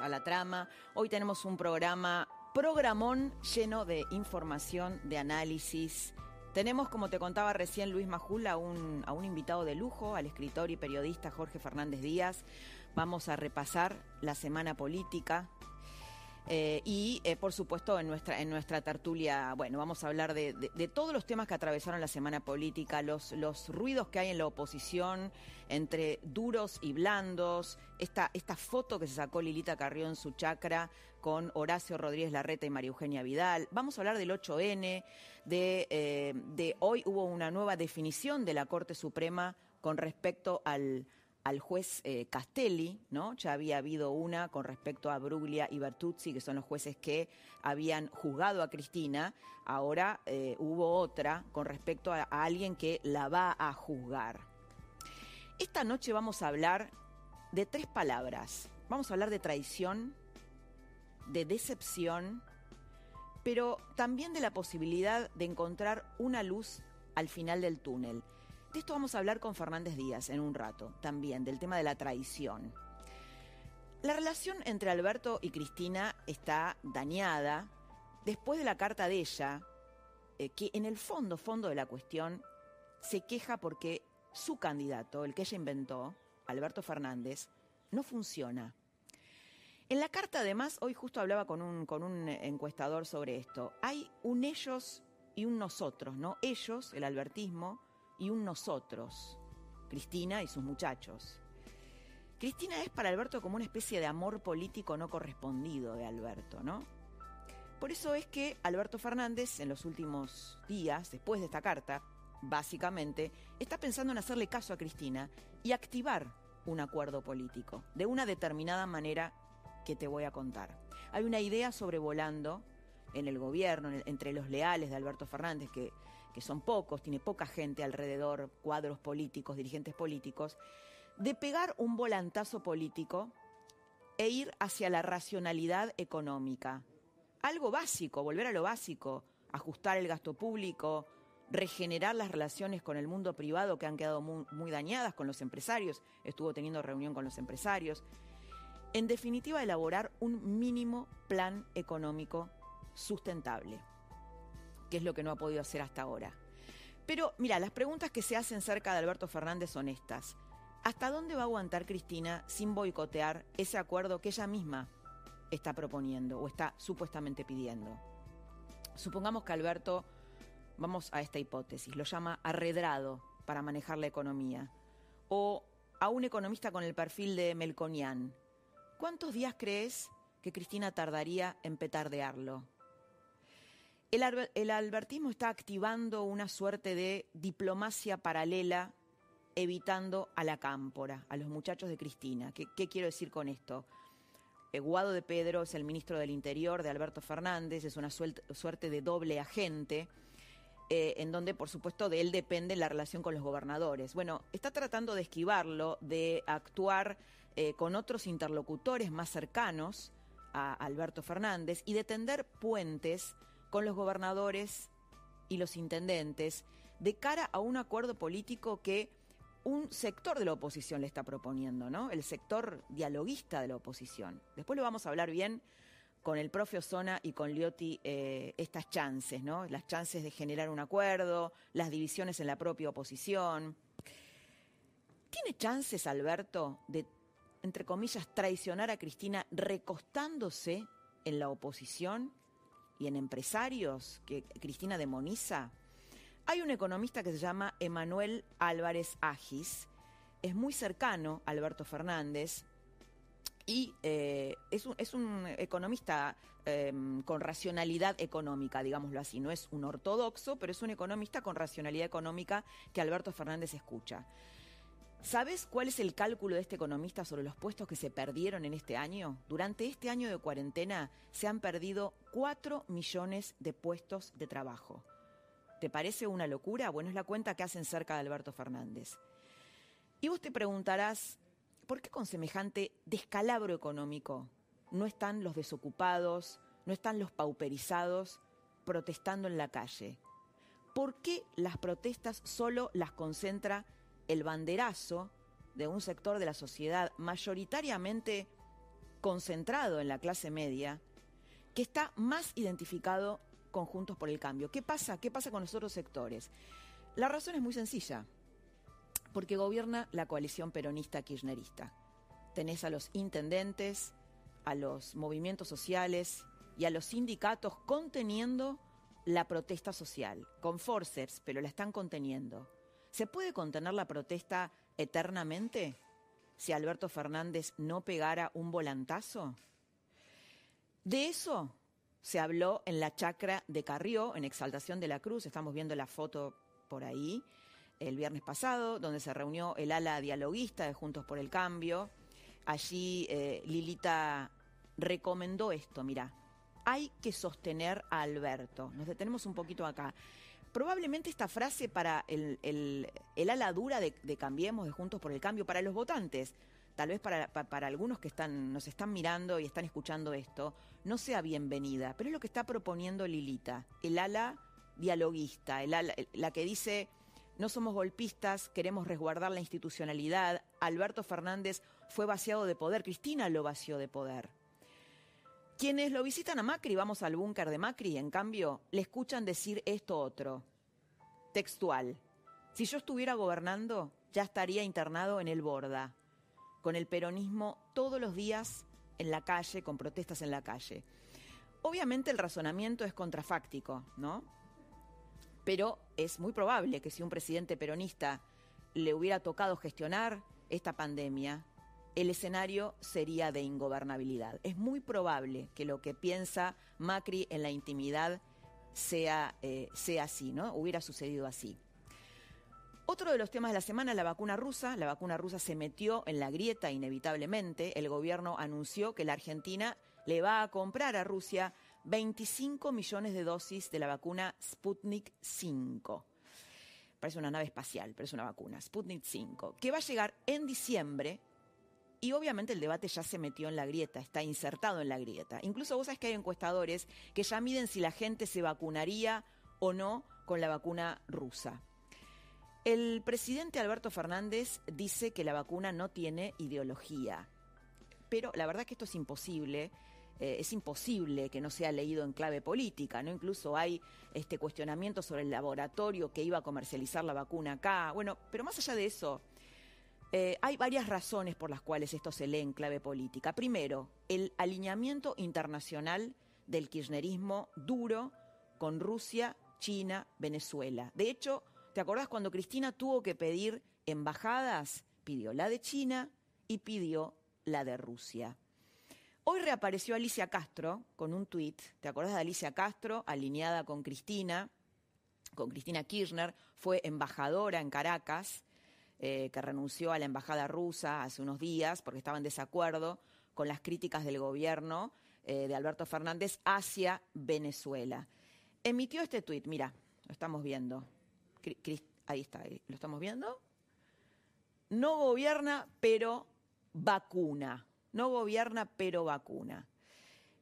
A La Trama. Hoy tenemos un programa, programón lleno de información, de análisis. Tenemos, como te contaba recién Luis Majul, a un, a un invitado de lujo, al escritor y periodista Jorge Fernández Díaz. Vamos a repasar la semana política, eh, y eh, por supuesto en nuestra en nuestra tertulia, bueno, vamos a hablar de, de- todos los temas que atravesaron la semana política, los, los ruidos que hay en la oposición entre duros y blandos, esta, esta foto que se sacó Lilita Carrió en su chacra con Horacio Rodríguez Larreta y María Eugenia Vidal. Vamos a hablar del 8N, de, eh, de hoy hubo una nueva definición de la Corte Suprema con respecto al, al juez eh, Castelli, ¿no? Ya había habido una con respecto a Bruglia y Bertuzzi, que son los jueces que habían juzgado a Cristina. Ahora eh, hubo otra con respecto a, a alguien que la va a juzgar. Esta noche vamos a hablar de tres palabras. Vamos a hablar de traición, de decepción, pero también de la posibilidad de encontrar una luz al final del túnel. De esto vamos a hablar con Fernández Díaz en un rato, también del tema de la traición. La relación entre Alberto y Cristina está dañada después de la carta de ella, eh, que en el fondo, fondo de la cuestión, se queja porque su candidato, el que ella inventó, Alberto Fernández, no funciona. En la carta, además, hoy justo hablaba con un, con un encuestador sobre esto. Hay un ellos y un nosotros, ¿no? Ellos, el albertismo, y un nosotros, Cristina y sus muchachos. Cristina es para Alberto como una especie de amor político no correspondido de Alberto, ¿no? Por eso es que Alberto Fernández, en los últimos días, después de esta carta, básicamente, está pensando en hacerle caso a Cristina y activar un acuerdo político, de una determinada manera que te voy a contar. Hay una idea sobrevolando en el gobierno, entre los leales de Alberto Fernández, que, que son pocos, tiene poca gente alrededor, cuadros políticos, dirigentes políticos, de pegar un volantazo político e ir hacia la racionalidad económica. Algo básico, volver a lo básico, ajustar el gasto público, regenerar las relaciones con el mundo privado que han quedado muy, dañadas con los empresarios. Estuvo teniendo reunión con los empresarios. En definitiva, elaborar un mínimo plan económico sustentable, que es lo que no ha podido hacer hasta ahora. Pero mira, las preguntas que se hacen cerca de Alberto Fernández son estas. ¿Hasta dónde va a aguantar Cristina sin boicotear ese acuerdo que ella misma está proponiendo o está supuestamente pidiendo? Supongamos que Alberto, vamos a esta hipótesis, lo llama arredrado para manejar la economía, o a un economista con el perfil de Melconian. ¿Cuántos días crees que Cristina tardaría en petardearlo? El, alber- el albertismo está activando una suerte de diplomacia paralela, evitando a la cámpora, a los muchachos de Cristina. ¿Qué, quiero decir con esto? Eh, Guado de Pedro es el ministro del Interior de Alberto Fernández, es una suerte de doble agente, eh, en donde, por supuesto, de él depende la relación con los gobernadores. Bueno, está tratando de esquivarlo, de actuar eh, con otros interlocutores más cercanos a Alberto Fernández y de tender puentes con los gobernadores y los intendentes de cara a un acuerdo político que un sector de la oposición le está proponiendo, ¿no? El sector dialoguista de la oposición. Después lo vamos a hablar bien con el profe Osona y con Liotti eh, estas chances, ¿no? Las chances de generar un acuerdo, las divisiones en la propia oposición. ¿Tiene chances, Alberto, de, entre comillas, traicionar a Cristina recostándose en la oposición y en empresarios que Cristina demoniza? Hay un economista que se llama Emanuel Álvarez Agis, es muy cercano a Alberto Fernández y eh, es, un, es un economista eh, con racionalidad económica, digámoslo así. No es un ortodoxo, pero es un economista con racionalidad económica que Alberto Fernández escucha. ¿Sabes cuál es el cálculo de este economista sobre los puestos que se perdieron en este año? Durante este año de cuarentena se han perdido 4 millones de puestos de trabajo. ¿Te parece una locura? Bueno, es la cuenta que hacen cerca de Alberto Fernández. Y vos te preguntarás, ¿por qué con semejante descalabro económico no están los desocupados, no están los pauperizados protestando en la calle? ¿Por qué las protestas solo las concentra el banderazo de un sector de la sociedad mayoritariamente concentrado en la clase media, que está más identificado con Juntos por el Cambio. ¿Qué pasa? ¿Qué pasa con los otros sectores? La razón es muy sencilla, porque gobierna la coalición peronista kirchnerista. Tenés a los intendentes, a los movimientos sociales y a los sindicatos conteniendo la protesta social, con forceps, pero la están conteniendo. ¿Se puede contener la protesta eternamente si Alberto Fernández no pegara un volantazo? De eso se habló en la chacra de Carrió, en Exaltación de la Cruz, estamos viendo la foto por ahí, el viernes pasado, donde se reunió el ala dialoguista de Juntos por el Cambio. Allí eh, Lilita recomendó esto, mira, hay que sostener a Alberto. Nos detenemos un poquito acá probablemente esta frase para el, ala dura de, Cambiemos, de Juntos por el Cambio, para los votantes, tal vez para, algunos que están, nos están mirando y están escuchando esto, no sea bienvenida, pero es lo que está proponiendo Lilita, el ala dialoguista, la que dice no somos golpistas, queremos resguardar la institucionalidad, Alberto Fernández fue vaciado de poder, Cristina lo vació de poder. Quienes lo visitan a Macri, vamos al búnker de Macri, en cambio, le escuchan decir esto otro. Textual. Si yo estuviera gobernando, ya estaría internado en el Borda, con el peronismo todos los días en la calle, con protestas en la calle. Obviamente el razonamiento es contrafáctico, ¿no? Pero es muy probable que si un presidente peronista le hubiera tocado gestionar esta pandemia, el escenario sería de ingobernabilidad. Es muy probable que lo que piensa Macri en la intimidad sea, eh, sea así, ¿no? Hubiera sucedido así. Otro de los temas de la semana es la vacuna rusa. La vacuna rusa se metió en la grieta inevitablemente. El gobierno anunció que la Argentina le va a comprar a Rusia 25 millones de dosis de la vacuna Sputnik 5. Parece una nave espacial, pero es una vacuna, Sputnik 5, que va a llegar en diciembre y obviamente el debate ya se metió en la grieta, está insertado en la grieta. Incluso vos sabés que hay encuestadores que ya miden si la gente se vacunaría o no con la vacuna rusa. El presidente Alberto Fernández dice que la vacuna no tiene ideología, pero la verdad que esto es imposible. Eh, es imposible que no sea leído en clave política, ¿no? Incluso hay este cuestionamiento sobre el laboratorio que iba a comercializar la vacuna acá. Bueno, pero más allá de eso, eh, hay varias razones por las cuales esto se lee en clave política. Primero, el alineamiento internacional del kirchnerismo duro con Rusia, China, Venezuela. De hecho, ¿te acordás cuando Cristina tuvo que pedir embajadas? Pidió la de China y pidió la de Rusia. Hoy reapareció Alicia Castro con un tuit. ¿Te acordás de Alicia Castro, alineada con Cristina, con Cristina Kirchner? Fue embajadora en Caracas eh, que renunció a la embajada rusa hace unos días porque estaba en desacuerdo con las críticas del gobierno eh, de Alberto Fernández hacia Venezuela. Emitió este tuit, mira, lo estamos viendo. Ahí está, ¿lo estamos viendo? No gobierna, pero vacuna. No gobierna, pero vacuna.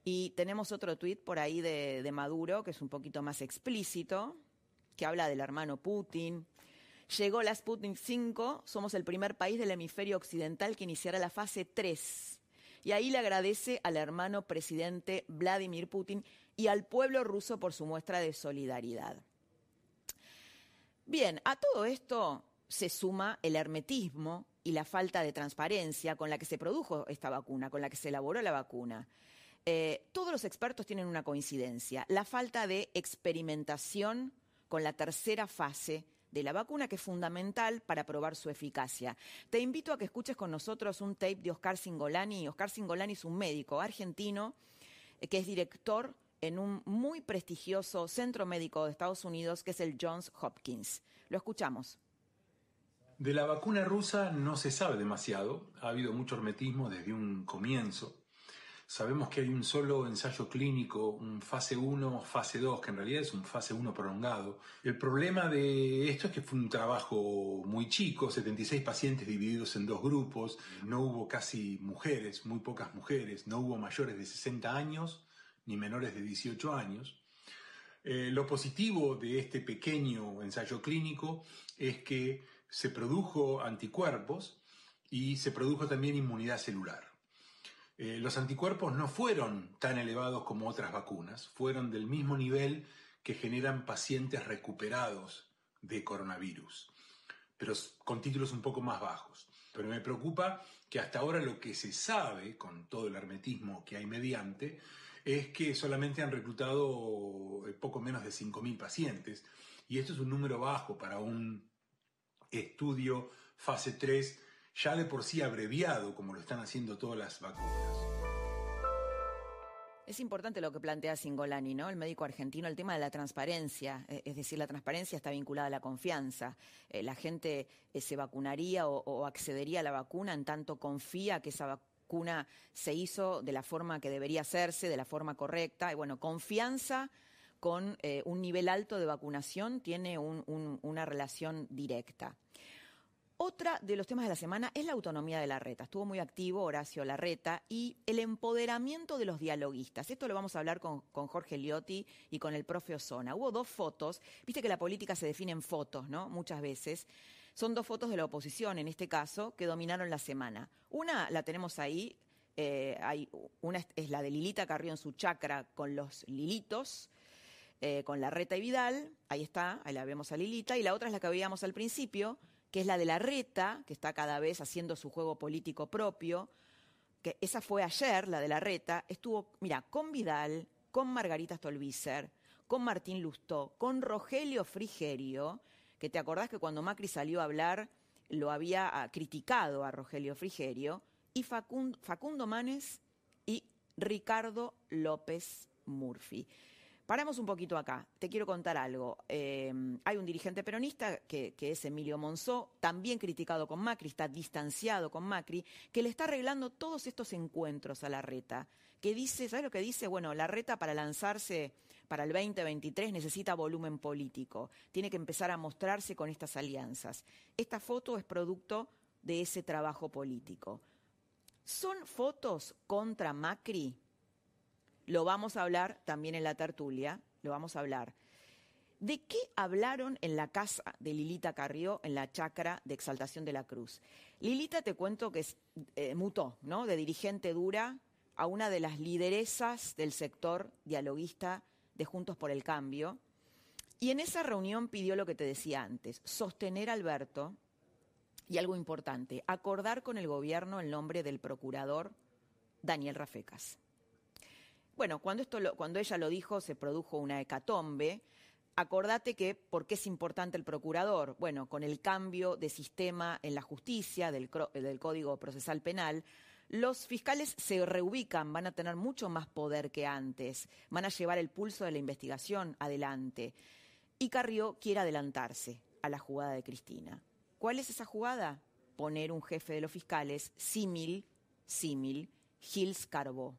Y tenemos otro tuit por ahí de Maduro, que es un poquito más explícito, que habla del hermano Putin, Llegó la Sputnik 5, somos el primer país del hemisferio occidental que iniciará la fase 3. Y ahí le agradece al hermano presidente Vladimir Putin y al pueblo ruso por su muestra de solidaridad. Bien, a todo esto se suma el hermetismo y la falta de transparencia con la que se produjo esta vacuna, con la que se elaboró la vacuna. Eh, todos los expertos tienen una coincidencia, la falta de experimentación con la tercera fase de la vacuna, que es fundamental para probar su eficacia. Te invito a que escuches con nosotros un tape de Oscar Singolani. Oscar Singolani es un médico argentino eh, que es director en un muy prestigioso centro médico de Estados Unidos, que es el Johns Hopkins. Lo escuchamos. De la vacuna rusa no se sabe demasiado, ha habido mucho hermetismo desde un comienzo. Sabemos que hay un solo ensayo clínico, un fase 1, fase 2, que en realidad es un fase 1 prolongado. El problema de esto es que fue un trabajo muy chico, 76 pacientes divididos en dos grupos, no hubo casi mujeres, muy pocas mujeres, no hubo mayores de 60 años ni menores de 18 años. Eh, lo positivo de este pequeño ensayo clínico es que se produjo anticuerpos y se produjo también inmunidad celular. Eh, los anticuerpos no fueron tan elevados como otras vacunas, fueron del mismo nivel que generan pacientes recuperados de coronavirus, pero con títulos un poco más bajos. Pero me preocupa que hasta ahora lo que se sabe, con todo el hermetismo que hay mediante, es que solamente han reclutado eh, poco menos de 5.000 pacientes, y esto es un número bajo para un estudio fase 3 ya de por sí abreviado, como lo están haciendo todas las vacunas. Es importante lo que plantea Singolani, ¿no? El médico argentino, el tema de la transparencia. Eh, es decir, la transparencia está vinculada a la confianza. Eh, la gente eh, se vacunaría o, accedería a la vacuna en tanto confía que esa vacuna se hizo de la forma que debería hacerse, de la forma correcta. Y bueno, confianza con un nivel alto de vacunación tiene una relación directa. Otra de los temas de la semana es la autonomía de la reta. Estuvo muy activo Horacio Larreta y el empoderamiento de los dialoguistas. Esto lo vamos a hablar con, Jorge Liotti y con el profe Osona. Hubo dos fotos, viste que la política se define en fotos, ¿no? Muchas veces. Son dos fotos de la oposición, en este caso, que dominaron la semana. Una la tenemos ahí, eh, una es la de Lilita Carrió en su chacra con los lilitos, eh, con la reta y Vidal, ahí está, ahí la vemos a Lilita, y la otra es la que veíamos al principio, que es la de la reta, que está cada vez haciendo su juego político propio, que esa fue ayer, la de la reta, estuvo, mira, con Vidal, con Margarita Stolbizer, con Martín Lustó, con Rogelio Frigerio, que te acordás que cuando Macri salió a hablar lo había ah, criticado a Rogelio Frigerio, y Facundo, Facundo Manes y Ricardo López Murphy. Paramos un poquito acá. Te quiero contar algo. Em, hay un dirigente peronista que, es Emilio Monzó, también criticado con Macri, está distanciado con Macri, que le está arreglando todos estos encuentros a la reta. Que dice, ¿sabes lo que dice? Bueno, la reta para lanzarse para el 2023 necesita volumen político. Tiene que empezar a mostrarse con estas alianzas. Esta foto es producto de ese trabajo político. ¿Son fotos contra Macri? Lo vamos a hablar también en la tertulia, lo vamos a hablar. ¿De qué hablaron en la casa de Lilita Carrió en la chacra de Exaltación de la Cruz? Lilita te cuento que eh, mutó, ¿no? De dirigente dura a una de las lideresas del sector dialoguista de Juntos por el Cambio. Y en esa reunión pidió lo que te decía antes, sostener a Alberto y algo importante, acordar con el gobierno el nombre del procurador Daniel Rafecas. Bueno, cuando, esto cuando ella lo dijo, se produjo una hecatombe. Acordate que, ¿por qué es importante el procurador? Bueno, con el cambio de sistema en la justicia, del, Código Procesal Penal, los fiscales se reubican, van a tener mucho más poder que antes, van a llevar el pulso de la investigación adelante. Y Carrió quiere adelantarse a la jugada de Cristina. ¿Cuál es esa jugada? Poner un jefe de los fiscales símil, símil, Gils Carbó.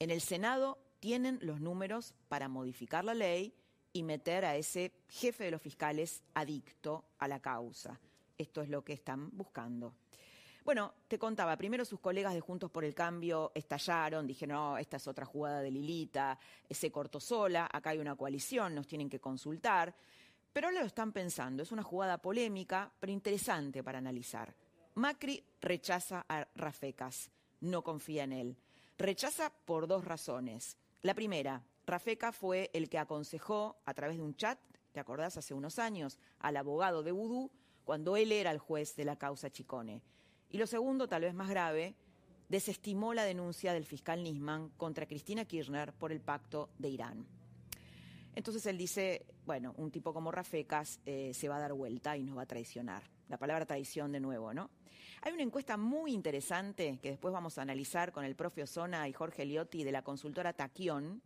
En el Senado tienen los números para modificar la ley y meter a ese jefe de los fiscales adicto a la causa. Esto es lo que están buscando. Bueno, te contaba, primero sus colegas de Juntos por el Cambio estallaron, dijeron, no, esta es otra jugada de Lilita, se cortó sola, acá hay una coalición, nos tienen que consultar. Pero ahora lo están pensando, es una jugada polémica, pero interesante para analizar. Macri rechaza a Rafecas, no confía en él. Rechaza por dos razones. La primera, Rafeca fue el que aconsejó a través de un chat, ¿te acordás? Hace unos años, al abogado de Vudú cuando él era el juez de la causa Chicone. Y lo segundo, tal vez más grave, desestimó la denuncia del fiscal Nisman contra Cristina Kirchner por el pacto de Irán. Entonces él dice, bueno, un tipo como Rafecas eh, se va a dar vuelta y nos va a traicionar. La palabra traición de nuevo, ¿no? Hay una encuesta muy interesante que después vamos a analizar con el profe Osona y Jorge Liotti de la consultora Taquión,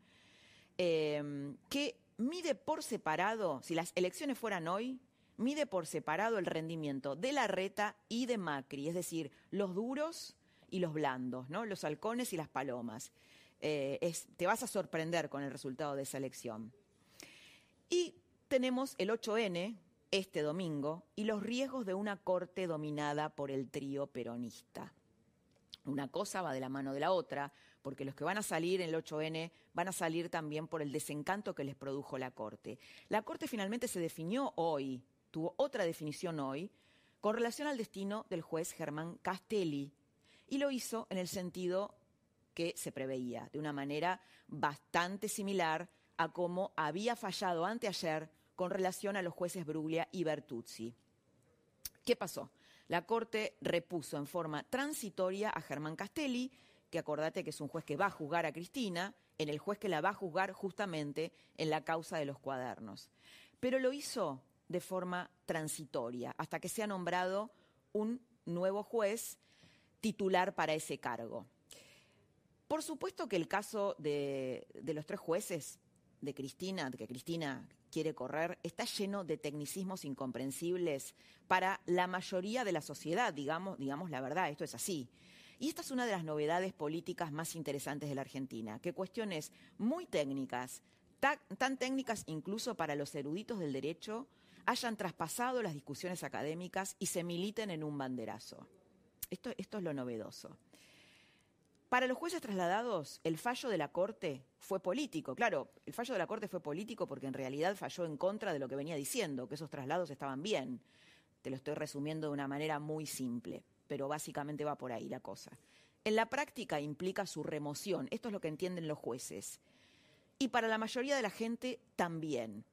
em, que mide por separado, si las elecciones fueran hoy, mide por separado el rendimiento de la reta y de Macri, es decir, los duros y los blandos, ¿no? los halcones y las palomas. Eh, te vas a sorprender con el resultado de esa elección. Y tenemos el 8N este domingo y los riesgos de una corte dominada por el trío peronista. Una cosa va de la mano de la otra, porque los que van a salir en el 8N van a salir también por el desencanto que les produjo la Corte. La Corte finalmente se definió hoy, tuvo otra definición hoy, con relación al destino del juez Germán Castelli, y lo hizo en el sentido que se preveía, de una manera bastante similar a como había fallado anteayer con relación a los jueces Bruglia y Bertuzzi. ¿Qué pasó? La Corte repuso en forma transitoria a Germán Castelli, que acordate que es un juez que va a juzgar a Cristina, en el juez que la va a juzgar justamente en la causa de los cuadernos. Pero lo hizo de forma transitoria, hasta que se ha nombrado un nuevo juez titular para ese cargo. Por supuesto que el caso de, de los tres jueces de Cristina, que Cristina quiere correr, está lleno de tecnicismos incomprensibles para la mayoría de la sociedad, digamos, digamos la verdad, esto es así. Y esta es una de las novedades políticas más interesantes de la Argentina, que cuestiones muy técnicas, tan, técnicas incluso para los eruditos del derecho, hayan traspasado las discusiones académicas y se militen en un banderazo. Esto, esto es lo novedoso. Para los jueces trasladados, el fallo de la Corte fue político. Claro, el fallo de la Corte fue político porque en realidad falló en contra de lo que venía diciendo, que esos traslados estaban bien. Te lo estoy resumiendo de una manera muy simple, pero básicamente va por ahí la cosa. En la práctica implica su remoción, esto es lo que entienden los jueces. Y para la mayoría de la gente también.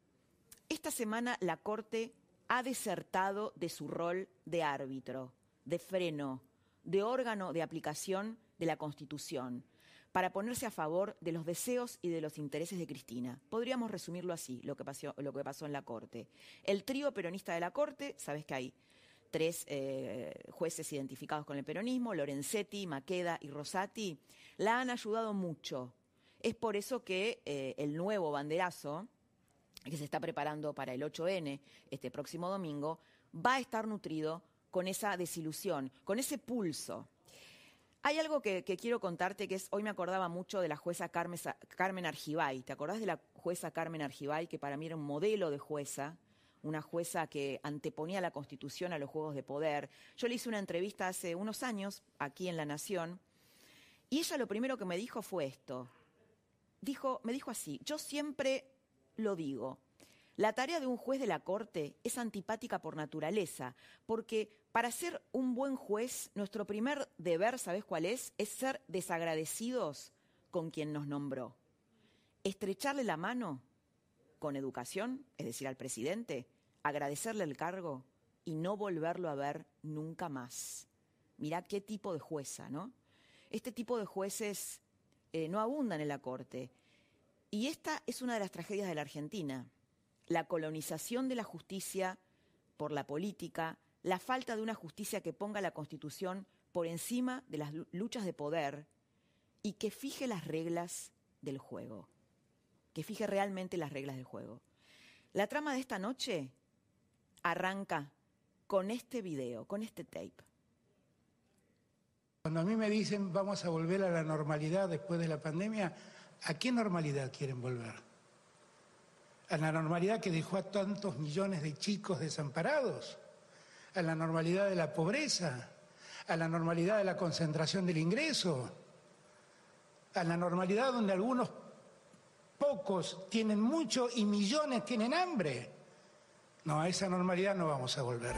Esta semana la Corte ha desertado de su rol de árbitro, de freno, de órgano de aplicación de la Constitución para ponerse a favor de los deseos y de los intereses de Cristina. Podríamos resumirlo así, lo que pasó, lo que pasó en la Corte. El trío peronista de la Corte, sabes que hay tres eh, jueces identificados con el peronismo, Lorenzetti, Maqueda y Rosati, la han ayudado mucho. Es por eso que eh, el nuevo banderazo, que se está preparando para el 8N este próximo domingo, va a estar nutrido con esa desilusión, con ese pulso hay algo que, quiero contarte que es, hoy me acordaba mucho de la jueza Carmen, Carmen Argibay. ¿Te acordás de la jueza Carmen Argibay, que para mí era un modelo de jueza? Una jueza que anteponía la Constitución a los juegos de poder. Yo le hice una entrevista hace unos años aquí en La Nación y ella lo primero que me dijo fue esto. Dijo, me dijo así, yo siempre lo digo, la tarea de un juez de la Corte es antipática por naturaleza, porque para ser un buen juez, nuestro primer deber, ¿sabes cuál es? Es ser desagradecidos con quien nos nombró. Estrecharle la mano con educación, es decir, al presidente, agradecerle el cargo y no volverlo a ver nunca más. Mirá qué tipo de jueza, ¿no? Este tipo de jueces eh, no abundan en la Corte. Y esta es una de las tragedias de la Argentina la colonización de la justicia por la política, la falta de una justicia que ponga la Constitución por encima de las luchas de poder y que fije las reglas del juego, que fije realmente las reglas del juego. La trama de esta noche arranca con este video, con este tape. Cuando a mí me dicen vamos a volver a la normalidad después de la pandemia, ¿a qué normalidad quieren volver? A la normalidad que dejó a tantos millones de chicos desamparados, a la normalidad de la pobreza, a la normalidad de la concentración del ingreso, a la normalidad donde algunos pocos tienen mucho y millones tienen hambre. No, a esa normalidad no vamos a volver.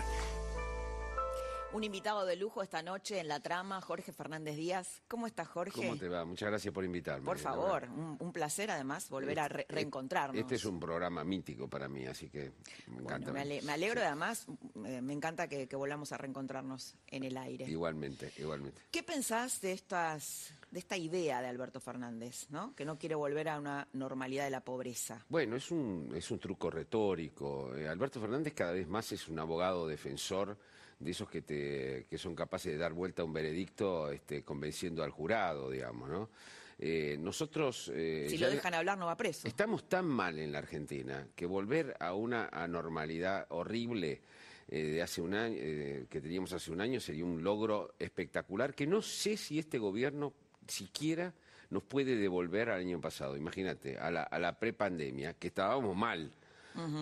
Un invitado de lujo esta noche en la trama, Jorge Fernández Díaz. ¿Cómo estás, Jorge? ¿Cómo te va? Muchas gracias por invitarme. Por favor, un, placer además volver a este, reencontrarnos. Este es un programa mítico para mí, así que me encanta. me, alegro además, eh, me encanta que, volvamos a reencontrarnos en el aire. Igualmente, igualmente. ¿Qué pensás de estas de esta idea de Alberto Fernández, ¿no? que no quiere volver a una normalidad de la pobreza. Bueno, es un, es un truco retórico. Eh, Alberto Fernández cada vez más es un abogado defensor de esos que, te, que son capaces de dar vuelta a un veredicto este, convenciendo al jurado, digamos, ¿no? Eh, nosotros... eh, Si lo dejan hablar, no va preso. Estamos tan mal en la Argentina que volver a una anormalidad horrible eh, de hace un año, eh, que teníamos hace un año sería un logro espectacular que no sé si este gobierno siquiera nos puede devolver al año pasado. Imagínate, a la, a la prepandemia, que estábamos mal.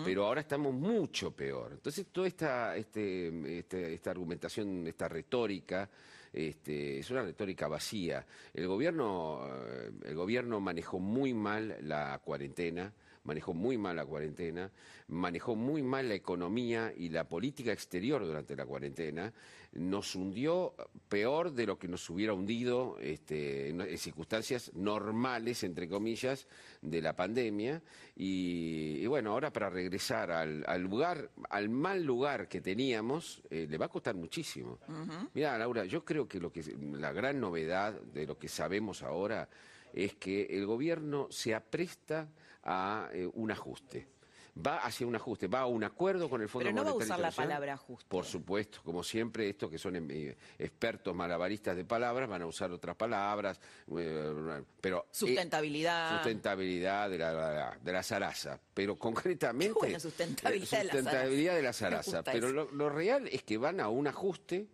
Pero ahora estamos mucho peor. Entonces, toda esta, este, este- esta argumentación, esta retórica, este, es una retórica vacía. El gobierno, eh, el gobierno manejó muy mal la cuarentena, manejó muy mal la cuarentena, manejó muy mal la economía y la política exterior durante la cuarentena, nos hundió peor de lo que nos hubiera hundido este, en, circunstancias normales, entre comillas, de la pandemia. Y, y bueno, ahora para regresar al, al lugar, al mal lugar que teníamos, eh, le va a costar muchísimo. Mira, Laura, yo creo que lo que la gran novedad de lo que sabemos ahora es que el gobierno se apresta a eh, un ajuste. Va hacia un ajuste, va a un acuerdo con el Fondo Pero no va a usar la palabra ajuste. Por supuesto, como siempre, estos que son eh, expertos malabaristas de palabras van a usar otras palabras, eh, pero Sustentabilidad. sustentabilidad de la, de la zaraza, pero concretamente Qué buena sustentabilidad de la sustentabilidad de la zaraza. Zaraza. Pero lo real es que van a un ajuste,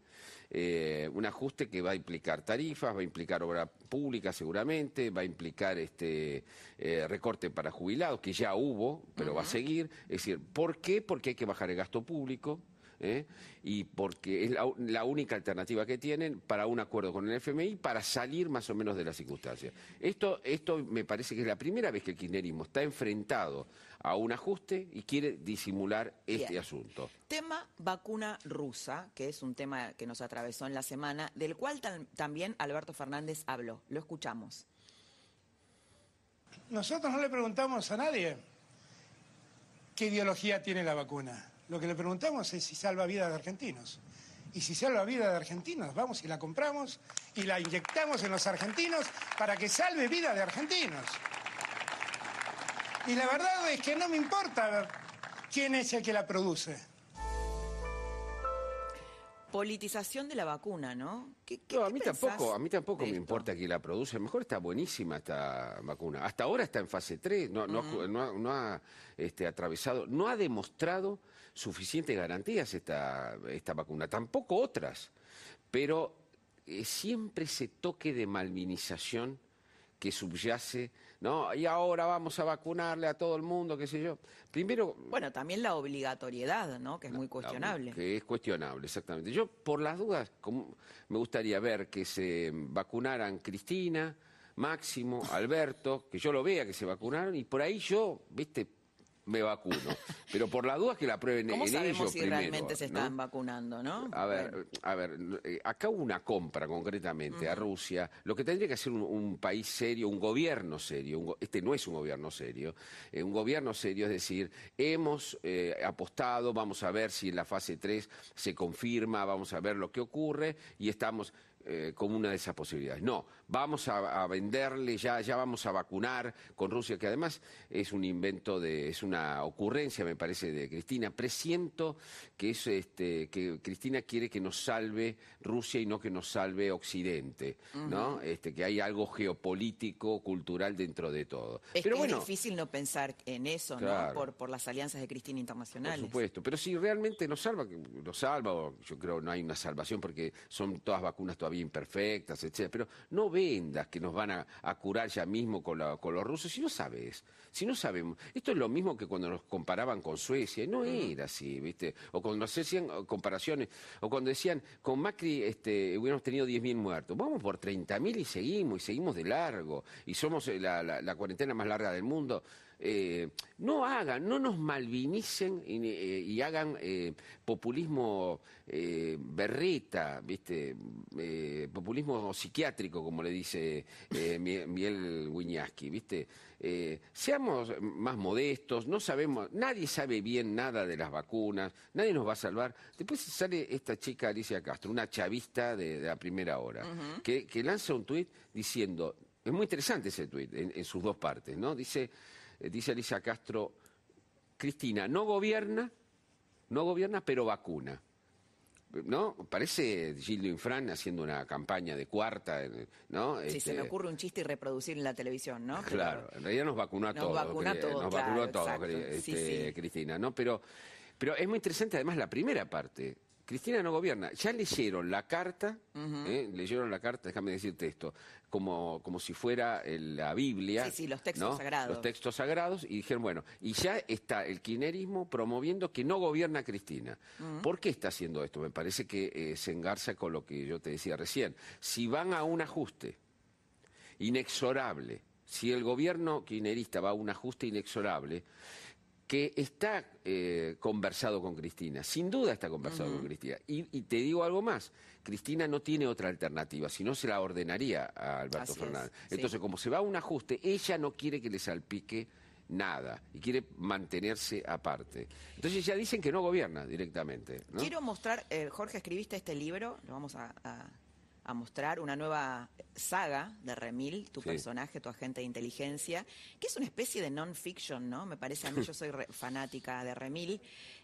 eh, un ajuste que va a implicar tarifas, va a implicar obra pública seguramente, va a implicar este eh, recorte para jubilados, que ya hubo, pero va a seguir. Es decir, ¿por qué? Porque hay que bajar el gasto público. ¿eh? y porque es la, la única alternativa que tienen para un acuerdo con el FMI para salir más o menos de las circunstancias. Esto, esto me parece que es la primera vez que el kirchnerismo está enfrentado a un ajuste y quiere disimular este Bien. asunto. Tema vacuna rusa, que es un tema que nos atravesó en la semana, del cual tam- también Alberto Fernández habló. Lo escuchamos. Nosotros no le preguntamos a nadie qué ideología tiene la vacuna. Lo que le preguntamos es si salva vidas de argentinos. Y si salva vidas de argentinos, vamos y la compramos y la inyectamos en los argentinos para que salve vida de argentinos. Y la verdad es que no me importa quién es el que la produce. Politización de la vacuna, ¿no? ¿Qué, qué- No, a mí tampoco, a mí tampoco me importa quién la produce. A lo mejor está buenísima esta vacuna. Hasta ahora está en fase 3, no, no, no ha, no ha, este, atravesado, no ha demostrado suficientes garantías esta, esta vacuna, tampoco otras. Pero eh, siempre ese toque de malvinización que subyace, ¿no? Y ahora vamos a vacunarle a todo el mundo, qué sé yo. Primero, Bueno, también la obligatoriedad, ¿no? Que es muy cuestionable. Que es cuestionable, exactamente. Yo, por las dudas, como- me gustaría ver que se vacunaran Cristina, Máximo, Alberto, que yo lo vea que se vacunaron y por ahí yo, viste, me vacuno. Pero por las dudas que la prueben ¿Cómo en sabemos ellos si primero, realmente se ¿no? están vacunando, no? A ver, Bueno. a ver, eh, acá hubo una compra concretamente a Rusia. Lo que tendría que hacer un, un país serio, un gobierno serio, un go- este no es un gobierno serio, eh, un gobierno serio, es decir, hemos eh, apostado, vamos a ver si en la fase 3 se confirma, vamos a ver lo que ocurre y estamos eh, con una de esas posibilidades. No, vamos a, a venderle, ya, ya vamos a vacunar con Rusia, que además es un invento de, es una ocurrencia, me parece, de Cristina. Presiento que es este, que Cristina quiere que nos salve Rusia y no que nos salve Occidente, ¿no? Este, que hay algo geopolítico, cultural dentro de todo. Es Pero bueno, es difícil no pensar en eso, Claro. ¿no? Por, por las alianzas de Cristina por internacionales. supuesto, pero si realmente nos salva, nos salva, o yo creo no hay una salvación porque son todas vacunas todavía imperfectas, etcétera, pero no vendas que nos van a, a curar ya mismo con, la- con los rusos si no sabes, si no sabemos. Esto es lo mismo que cuando nos comparaban con Suecia, y no era así, ¿viste? O cuando nos hacían eh, comparaciones, o cuando decían, con Macri este, hubiéramos tenido 10.000 muertos, vamos por 30.000 y seguimos, y seguimos de largo, y somos eh, la, la- la cuarentena más larga del mundo. Eh, no hagan, no nos malvinicen y, eh, y hagan eh, populismo berreta, ¿viste? Populismo psiquiátrico, como le dice Mi- Miguel Wiñaski, ¿viste? Seamos más modestos, no sabemos, nadie sabe bien nada de las vacunas, nadie nos va a salvar. Después sale esta chica Alicia Castro, una chavista de, de la primera hora, que, que lanza un tuit diciendo, es muy interesante ese tuit en, en sus dos partes, ¿no? Dice, dice Alicia Castro, Cristina no gobierna, no gobierna, pero vacuna. ¿no? Parece Gildo Infran haciendo una campaña de cuarta, ¿no? Sí, se me este, ocurre un chiste y reproducir en la televisión, ¿no? Claro, en realidad nos vacunó a todos. Nos vacunó a todos, Nos vacunó a todos, este, Cristina, ¿no? Pero, pero es muy interesante además la primera parte, Cristina no gobierna. Ya leyeron la carta, ¿eh? leyeron la carta, déjame decirte esto, como, como si fuera la Biblia. Sí, sí, los textos sagrados. Los textos sagrados, y dijeron, bueno, y ya está el kirchnerismo promoviendo que no gobierna Cristina. ¿Por qué está haciendo esto? Me parece que eh, se engarza con lo que yo te decía recién. Si van a un ajuste inexorable, si el gobierno kirchnerista va a un ajuste inexorable, que está eh, conversado con Cristina, sin duda está conversado con Cristina. Y, te digo algo más, Cristina no tiene otra alternativa, si no se la ordenaría a Alberto Fernández. Entonces, como se va a un ajuste, ella no quiere que le salpique nada y quiere mantenerse aparte. Entonces ya dicen que no gobierna directamente. Quiero mostrar, eh, Jorge, escribiste este libro, lo vamos a a mostrar una nueva saga de Remil, tu personaje, tu agente de inteligencia, que es una especie de non-fiction, ¿no? Me parece a mí, yo soy fanática de Remil,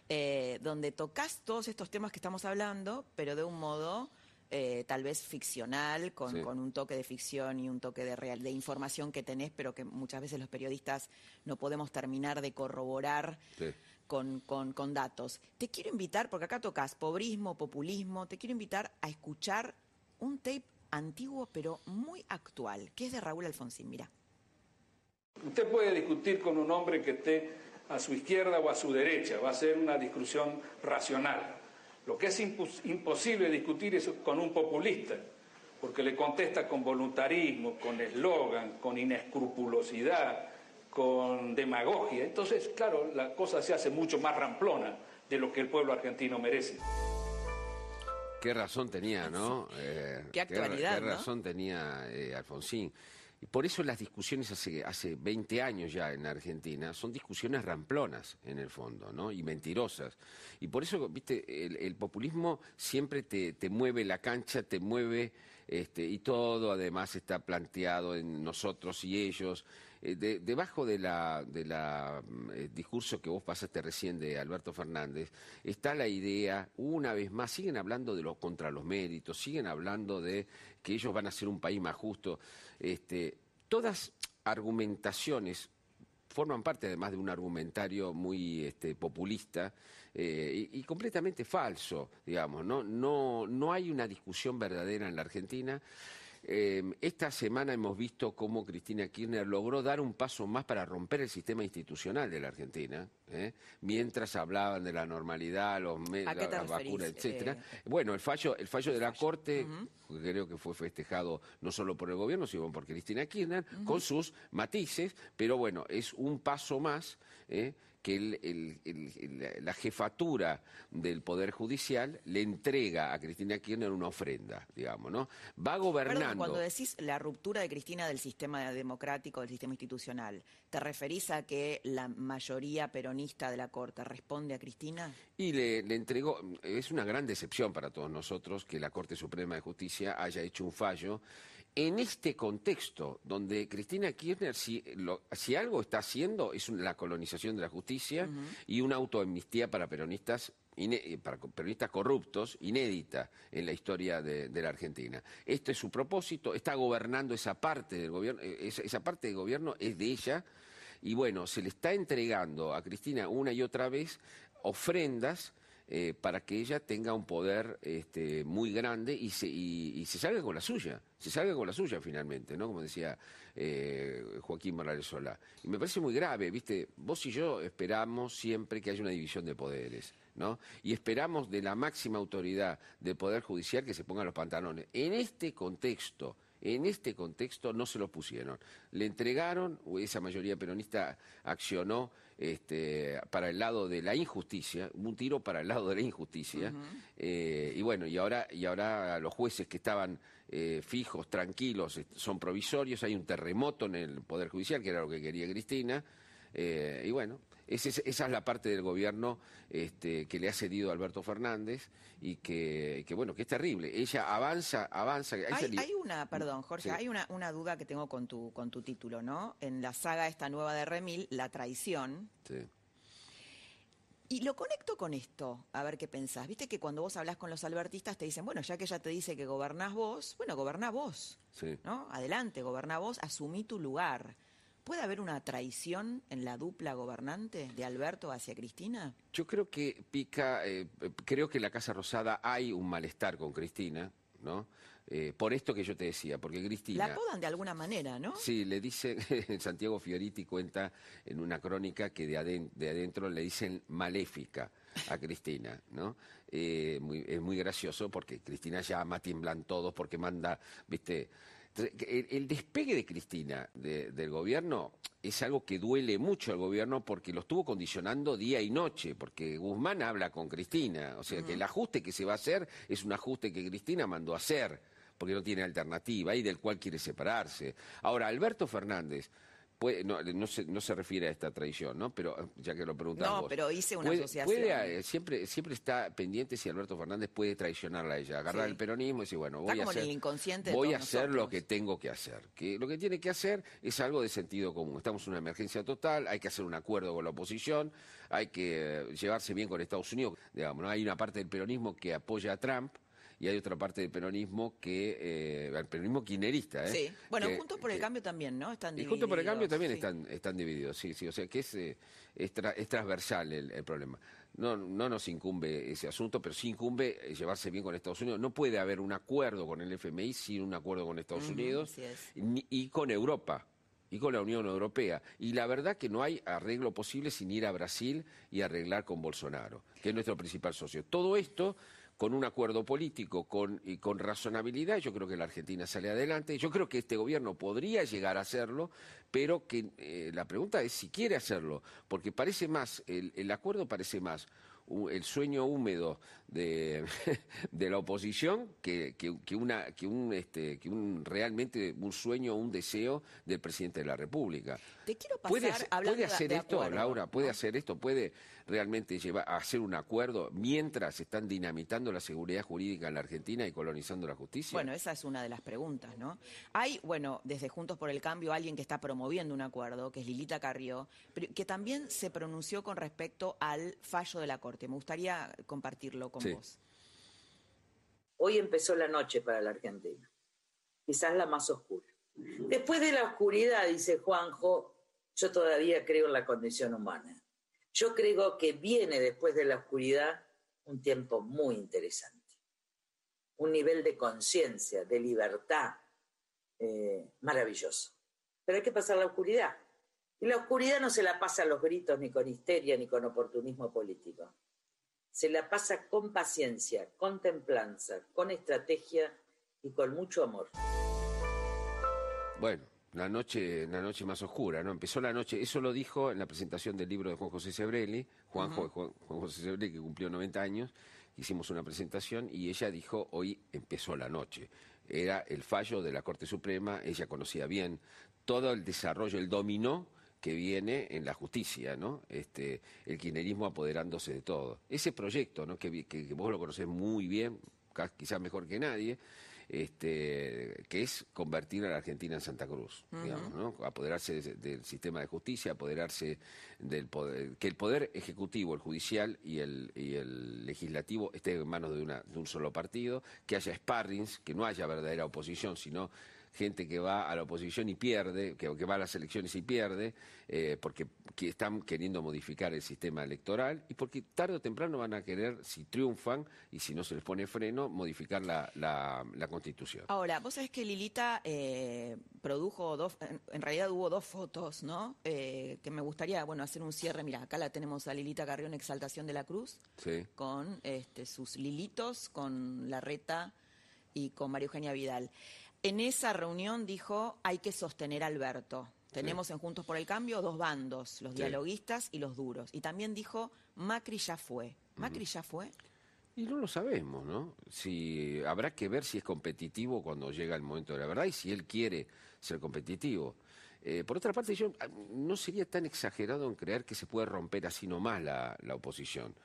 eh, donde tocas todos estos temas que estamos hablando, pero de un modo... Eh, tal vez ficcional, con, un toque de ficción y un toque de, real, de información que tenés, pero que muchas veces los periodistas no podemos terminar de corroborar con, con, datos. Te quiero invitar, porque acá tocas pobrismo, populismo, te quiero invitar a escuchar un tape antiguo pero muy actual, que es de Raúl Alfonsín. Mira. Usted puede discutir con un hombre que esté a su izquierda o a su derecha, va a ser una discusión racional. Lo que es imposible discutir es con un populista, porque le contesta con voluntarismo, con eslogan, con inescrupulosidad, con demagogia. Entonces, claro, la cosa se hace mucho más ramplona de lo que el pueblo argentino merece. Qué razón tenía, ¿no? Eh, qué actualidad. Qué, razón tenía eh, Alfonsín. Y por eso las discusiones hace, hace 20 años ya en Argentina son discusiones ramplonas en el fondo, ¿no? Y mentirosas. Y por eso, viste, el, populismo siempre te, te, mueve la cancha, te mueve, este, y todo además está planteado en nosotros y ellos. Eh, debajo del de la, mm, eh, discurso que vos pasaste recién de Alberto Fernández, está la idea, una vez más, siguen hablando de los contra los méritos, siguen hablando de que ellos van a ser un país más justo. Este, todas argumentaciones forman parte además de un argumentario muy este, populista eh, y, y, completamente falso, digamos. ¿no? No, no hay una discusión verdadera en la Argentina. Em, esta semana hemos visto cómo Cristina Kirchner logró dar un paso más para romper el sistema institucional de la Argentina, ¿eh? mientras hablaban de la normalidad, los medios, la, vacuna, etcétera. Eh, bueno, el fallo, el fallo de la Corte, creo que fue festejado no solo por el gobierno, sino por Cristina Kirchner, con sus matices, pero bueno, es un paso más. Que la jefatura del Poder Judicial le entrega a Cristina Kirchner una ofrenda, digamos, ¿no? Va gobernando. cuando decís la ruptura de Cristina del sistema democrático, del sistema institucional, ¿te referís a que la mayoría peronista de la Corte responde a Cristina? Y le, le entregó, es una gran decepción para todos nosotros que la Corte Suprema de Justicia haya hecho un fallo en este contexto, donde Cristina Kirchner, si, algo está haciendo, es la colonización de la justicia y una autoamnistía para peronistas, para peronistas corruptos, inédita en la historia de, la Argentina. Este es su propósito, está gobernando esa parte del gobierno, eh, esa parte del gobierno es de ella, y bueno, se le está entregando a Cristina una y otra vez ofrendas eh, para que ella tenga un poder este, muy grande y se, salga con la suya, se salga con la suya finalmente, ¿no? Como decía eh, Joaquín Morales Solá. Y me parece muy grave, ¿viste? Vos y yo esperamos siempre que haya una división de poderes. ¿No? Y esperamos de la máxima autoridad del Poder Judicial que se pongan los pantalones. En este contexto, en este contexto no se lo pusieron. Le entregaron, esa mayoría peronista accionó este, para el lado de la injusticia, un tiro para el lado de la injusticia. Eh, y bueno, y ahora, y ahora los jueces que estaban eh, fijos, tranquilos, son provisorios, hay un terremoto en el Poder Judicial, que era lo que quería Cristina. Eh, y bueno, esa es, la parte del gobierno este, que le ha cedido a Alberto Fernández y que, bueno, que es terrible. Ella avanza, avanza. Hay, una, perdón, Jorge, hay una, una, duda que tengo con tu, con tu título, ¿no? En la saga esta nueva de Remil, La traición. Sí. Y lo conecto con esto, a ver qué pensás. Viste que cuando vos hablas con los albertistas te dicen, bueno, ya que ella te dice que gobernás vos, bueno, gobernás vos. Sí. ¿No? Adelante, gobernás vos, asumí tu lugar. ¿Puede haber una traición en la dupla gobernante de Alberto hacia Cristina? Yo creo que pica, eh, creo que en la Casa Rosada hay un malestar con Cristina, ¿no? Eh, por esto que yo te decía, porque Cristina... La podan de alguna manera, ¿no? Sí, le dicen, Santiago Fioriti cuenta en una crónica que de, aden- de adentro le dicen maléfica a Cristina, ¿no? Eh, muy- es muy gracioso porque Cristina llama, tiemblan todos porque manda, viste... El despegue de Cristina de- del gobierno es algo que duele mucho al gobierno porque lo estuvo condicionando día y noche, porque Guzmán habla con Cristina, o sea que el ajuste que se va a hacer es un ajuste que Cristina mandó a hacer porque no tiene alternativa y del cual quiere separarse. Ahora, Alberto Fernández, puede- no, no se, no se refiere a esta traición, ¿no? Pero ya que lo preguntamos. No, pero hice una puede- asociación. puede, eh, siempre, siempre está pendiente si Alberto Fernández puede traicionarla a ella, agarrar Sí. el peronismo y decir, bueno, voy a hacer, voy a hacer lo que tengo que hacer. Que lo que tiene que hacer es algo de sentido común. Estamos en una emergencia total, hay que hacer un acuerdo con la oposición, hay que eh, llevarse bien con Estados Unidos. Digamos, ¿no? Hay una parte del peronismo que apoya a Trump y hay otra parte del peronismo que, eh, el peronismo kirchnerista, ¿eh? Sí. Bueno, Que- Juntos por el que- Cambio también, ¿no? Están y junto por el cambio divididos, también sí. están, están divididos, sí, sí, o sea que es, eh, es, tra- es transversal el, el problema. No, no nos incumbe ese asunto, pero sí incumbe eh, llevarse bien con Estados Unidos. No puede haber un acuerdo con el FMI sin un acuerdo con Estados Unidos así es. ni- y con Europa y con la Unión Europea. Y la verdad que no hay arreglo posible sin ir a Brasil y arreglar con Bolsonaro, que es nuestro principal socio. Todo esto con un acuerdo político con, y con razonabilidad, yo creo que la Argentina sale adelante. Yo creo que este gobierno podría llegar a hacerlo, pero que eh, la pregunta es si quiere hacerlo, porque parece más, el, el acuerdo parece más el sueño húmedo de, de la oposición que, que- que una, que, un, este, que un realmente un sueño un deseo del presidente de la República. Te quiero pasar ¿Puede, puede de- hacer de esto, acuerdo, Laura? ¿Puede hacer esto? ¿Puede realmente llevar a hacer un acuerdo mientras están dinamitando la seguridad jurídica en la Argentina y colonizando la justicia? Bueno, esa es una de las preguntas, ¿no? Hay, bueno, desde Juntos por el Cambio, alguien que está promoviendo un acuerdo, que es Lilita Carrió, que también se pronunció con respecto al fallo de la Corte. Me gustaría compartirlo con Sí. Hoy empezó la noche para la Argentina, quizás la más oscura. Después de la oscuridad, dice Juanjo, yo todavía creo en la condición humana. Yo creo que viene después de la oscuridad un tiempo muy interesante, un nivel de conciencia, de libertad eh, maravilloso. Pero hay que pasar la oscuridad. Y la oscuridad no se la pasa a los gritos, ni con histeria, ni con oportunismo político se la pasa con paciencia, con templanza, con estrategia y con mucho amor. Bueno, la noche, la noche más oscura, ¿no? Empezó la noche, eso lo dijo en la presentación del libro de Juan José Sebrelli, Juanjo, Juan, Juan José Sebrelli, que cumplió 90 años, hicimos una presentación y ella dijo, hoy empezó la noche. Era el fallo de la Corte Suprema, ella conocía bien todo el desarrollo, el dominó que viene en la justicia, ¿no? Este, el kirchnerismo apoderándose de todo. Ese proyecto, ¿no? Que, que- que vos lo conocés muy bien, quizás mejor que nadie, este, que es convertir a la Argentina en Santa Cruz, digamos, ¿no? Apoderarse de- del sistema de justicia, apoderarse del poder, que el poder ejecutivo, el judicial y el, y el legislativo esté en manos de, una, de un solo partido, que haya sparrings, que no haya verdadera oposición, sino gente que va a la oposición y pierde, que, que va a las elecciones y pierde, eh, porque que están queriendo modificar el sistema electoral y porque tarde o temprano van a querer, si triunfan y si no se les pone freno, modificar la, la, la constitución. Ahora, vos sabés que Lilita eh, produjo dos, en, realidad hubo dos fotos, ¿no? Eh, que me gustaría, bueno, hacer un cierre. Mira, acá la tenemos a Lilita Carrión, Exaltación de la Cruz, Sí. con este, sus lilitos, con la reta y con María Eugenia Vidal. En esa reunión dijo, hay que sostener a Alberto. Tenemos en Juntos por el Cambio dos bandos, los Sí. dialoguistas y los duros. Y también dijo, Macri ya fue. ¿Macri ya fue? Y no lo sabemos, ¿no? Si habrá que ver si es competitivo cuando llega el momento de la verdad y si él quiere ser competitivo. Eh, por otra parte, yo ah, no sería tan exagerado en creer que se puede romper así nomás la, la oposición.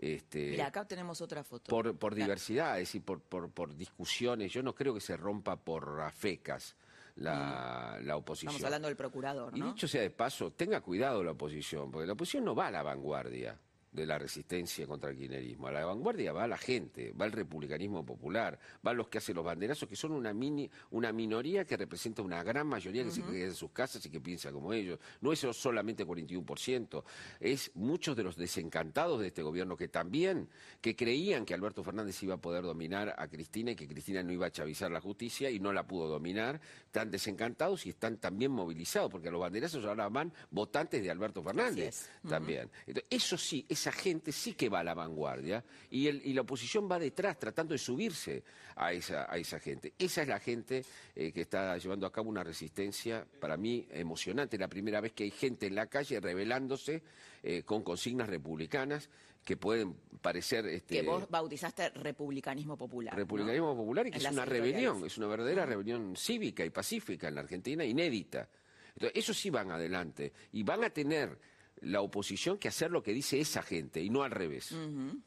Este, Mira, acá tenemos otra foto. por, por Claro. diversidad, es decir, por, por, por discusiones. Yo no creo que se rompa por afecas la, la oposición. Estamos hablando del procurador, Y ¿no? dicho sea de paso, tenga cuidado la oposición, porque la oposición no va a la vanguardia. De la resistencia contra el kirchnerismo. A la vanguardia va la gente, va el republicanismo popular, van los que hacen los banderazos, que son una mini, una minoría que representa una gran mayoría que se queda en sus casas y que piensa como ellos. No es solamente 41%, es muchos de los desencantados de este gobierno que también, que creían que Alberto Fernández iba a poder dominar a Cristina y que Cristina no iba a chavizar la justicia y no la pudo dominar, están desencantados y están también movilizados, porque a los banderazos ahora van votantes de Alberto Fernández también. eso sí, esa gente sí que va a la vanguardia y, la oposición va detrás tratando de subirse a esa, a esa gente. Esa es la gente eh, que está llevando a cabo una resistencia, para mí, emocionante. La primera vez que hay gente en la calle rebelándose eh, con consignas republicanas que pueden parecer... Este, que vos bautizaste republicanismo popular. Republicanismo popular y que es una rebelión, es una verdadera rebelión cívica y pacífica en la Argentina, inédita. Entonces, eso sí van adelante y van a tener la oposición que hacer lo que dice esa gente y no al revés.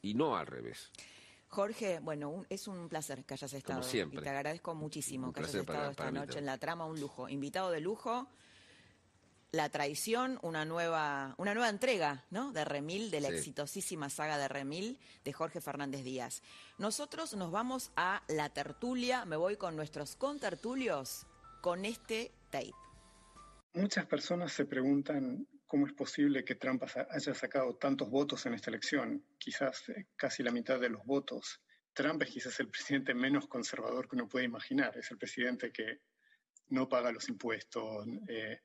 Y no al revés. Jorge, bueno, es un placer que hayas estado. Como siempre. Y te agradezco muchísimo que hayas estado esta noche en la trama, un lujo. Invitado de lujo, La Traición, una nueva, una nueva entrega, ¿no? De Remil, de la exitosísima saga de Remil, de Jorge Fernández Díaz. Nosotros nos vamos a la tertulia, me voy con nuestros contertulios, con este tape. Muchas personas se preguntan cómo es posible que Trump haya sacado tantos votos en esta elección, quizás eh, casi la mitad de los votos. Trump es quizás el presidente menos conservador que uno puede imaginar, es el presidente que no paga los impuestos, eh,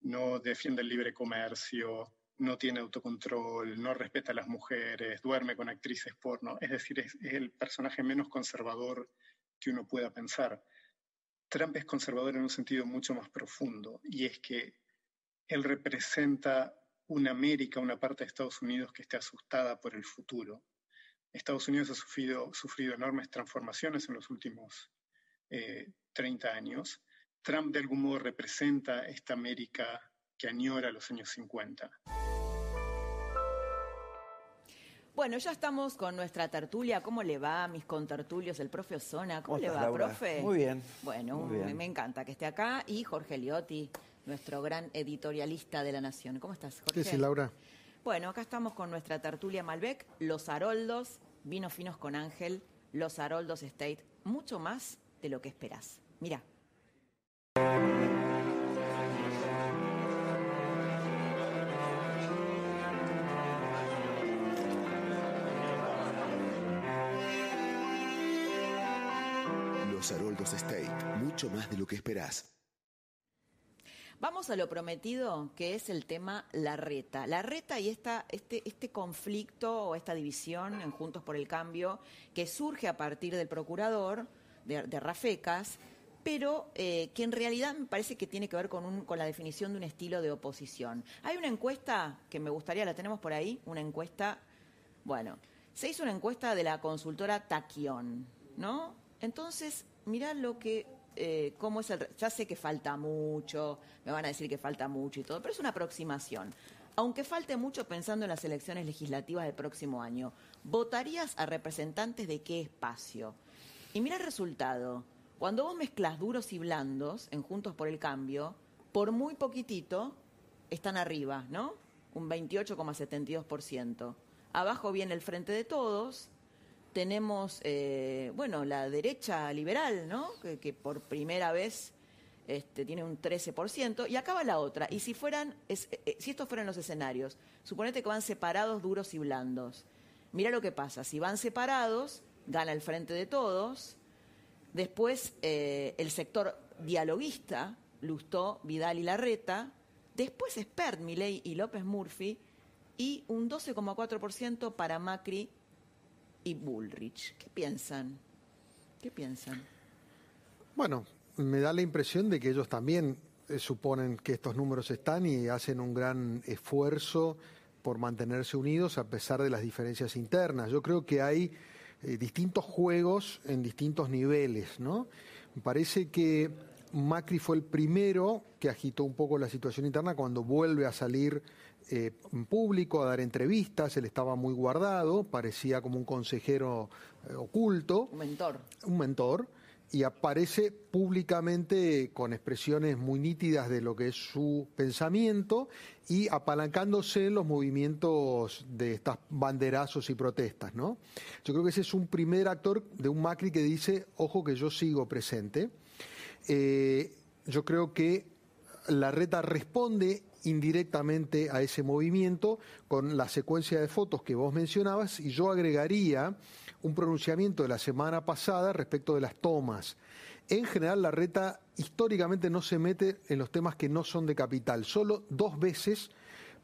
no defiende el libre comercio, no tiene autocontrol, no respeta a las mujeres, duerme con actrices porno, es decir, es el personaje menos conservador que uno pueda pensar. Trump es conservador en un sentido mucho más profundo, y es que él representa una América, una parte de Estados Unidos que esté asustada por el futuro. Estados Unidos ha sufrido, sufrido enormes transformaciones en los últimos 30 eh, años. Trump de algún modo representa esta América que añora los años 50. Bueno, ya estamos con nuestra tertulia. ¿Cómo le va, mis contertulios? El profe Osona. ¿Cómo, le va, profe? Muy bien. Bueno, me encanta que esté acá. Y Jorge Liotti, nuestro gran editorialista de la Nación. ¿Cómo estás, Jorge? Sí, sí, Laura. Bueno, acá estamos con nuestra tertulia Malbec, Los Haroldos, Vinos Finos con Ángel, Los Haroldos State, mucho más de lo que esperás. Mira. Los Haroldos State, mucho más de lo que esperás. Vamos a lo prometido, que es el tema La Reta. La Reta y este, este conflicto o esta división en Juntos por el Cambio que surge a partir del procurador de, Rafecas, pero eh, que en realidad me parece que tiene que ver con, con la definición de un estilo de oposición. Hay una encuesta que me gustaría, la tenemos por ahí, una encuesta, bueno, se hizo una encuesta de la consultora Taquión, ¿no? Entonces, mirá lo que eh, cómo es el... Ya sé que falta mucho, me van a decir que falta mucho y todo, pero es una aproximación. Aunque falte mucho pensando en las elecciones legislativas del próximo año, ¿votarías a representantes de qué espacio? Y mira el resultado. Cuando vos mezclas duros y blandos en Juntos por el Cambio, por muy poquitito están arriba, ¿no? Un 28,72%. Abajo viene el Frente de Todos, tenemos, eh, bueno, la derecha liberal, ¿no? Que, por primera vez este, tiene un 13%, y acaba la otra. Y si fueran, eh, eh, si estos fueran los escenarios, suponete que van separados duros y blandos. Mira lo que pasa, si van separados, gana el frente de todos, después el sector dialoguista, Lustó, Vidal y Larreta, después Spert, Milei y López Murphy, y un 12,4% para Macri y Bullrich. ¿Qué piensan? ¿Qué piensan? Bueno, me da la impresión de que ellos también eh, suponen que estos números están y hacen un gran esfuerzo por mantenerse unidos a pesar de las diferencias internas. Yo creo que hay eh, distintos juegos en distintos niveles, ¿no? Me parece que Macri fue el primero que agitó un poco la situación interna cuando vuelve a salir eh, en público, a dar entrevistas, él estaba muy guardado, parecía como un consejero eh, oculto. Un mentor. Un mentor. y aparece públicamente con expresiones muy nítidas de lo que es su pensamiento y apalancándose en los movimientos de estas banderazos y protestas, ¿no? Yo creo que ese es un primer actor de un Macri que dice, ojo que yo sigo presente. Eh, yo creo que la reta responde indirectamente a ese movimiento con la secuencia de fotos que vos mencionabas y yo agregaría un pronunciamiento de la semana pasada respecto de las tomas. En general, la reta históricamente no se mete en los temas que no son de capital. Solo dos veces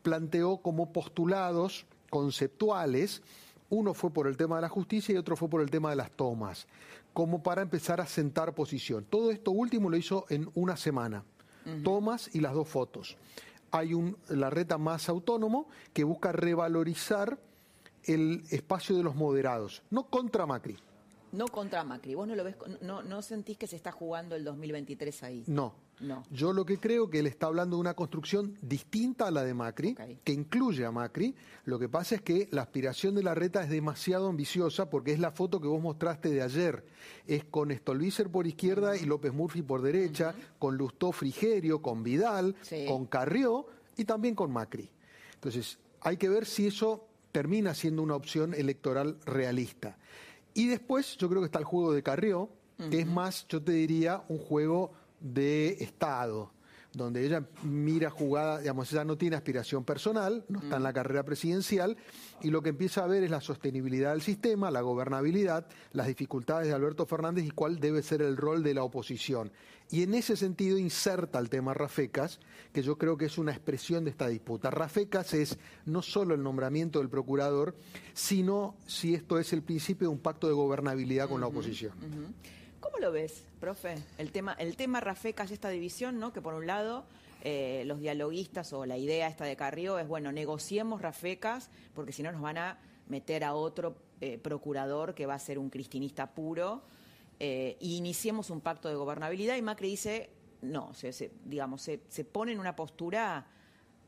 planteó como postulados conceptuales, uno fue por el tema de la justicia y otro fue por el tema de las tomas, como para empezar a sentar posición. Todo esto último lo hizo en una semana, tomas y las dos fotos. Hay un, la reta más autónomo que busca revalorizar el espacio de los moderados, no contra Macri. No contra Macri. ¿Vos no lo ves, no, no sentís que se está jugando el 2023 ahí? No. No. Yo lo que creo que él está hablando de una construcción distinta a la de Macri, que incluye a Macri. Lo que pasa es que la aspiración de la reta es demasiado ambiciosa porque es la foto que vos mostraste de ayer. Es con Stolbizer por izquierda y López Murphy por derecha, con Lustó Frigerio, con Vidal, con Carrió y también con Macri. Entonces, hay que ver si eso termina siendo una opción electoral realista. Y después yo creo que está el juego de Carrió, que es más, yo te diría, un juego de Estado donde ella mira jugada, digamos, ella no tiene aspiración personal, no está en la mm. carrera presidencial, y lo que empieza a ver es la sostenibilidad del sistema, la gobernabilidad, las dificultades de Alberto Fernández y cuál debe ser el rol de la oposición. Y en ese sentido inserta el tema Rafecas, que yo creo que es una expresión de esta disputa. Rafecas es no solo el nombramiento del procurador, sino si esto es el principio de un pacto de gobernabilidad con la oposición. ¿Cómo lo ves, profe? El tema, el tema Rafecas, esta división, ¿no? Que por un lado eh, los dialoguistas o la idea esta de Carrió es, bueno, negociemos Rafecas, porque si no nos van a meter a otro eh, procurador que va a ser un cristinista puro, y iniciemos un pacto de gobernabilidad. Y Macri dice, no, digamos, se, se pone en una postura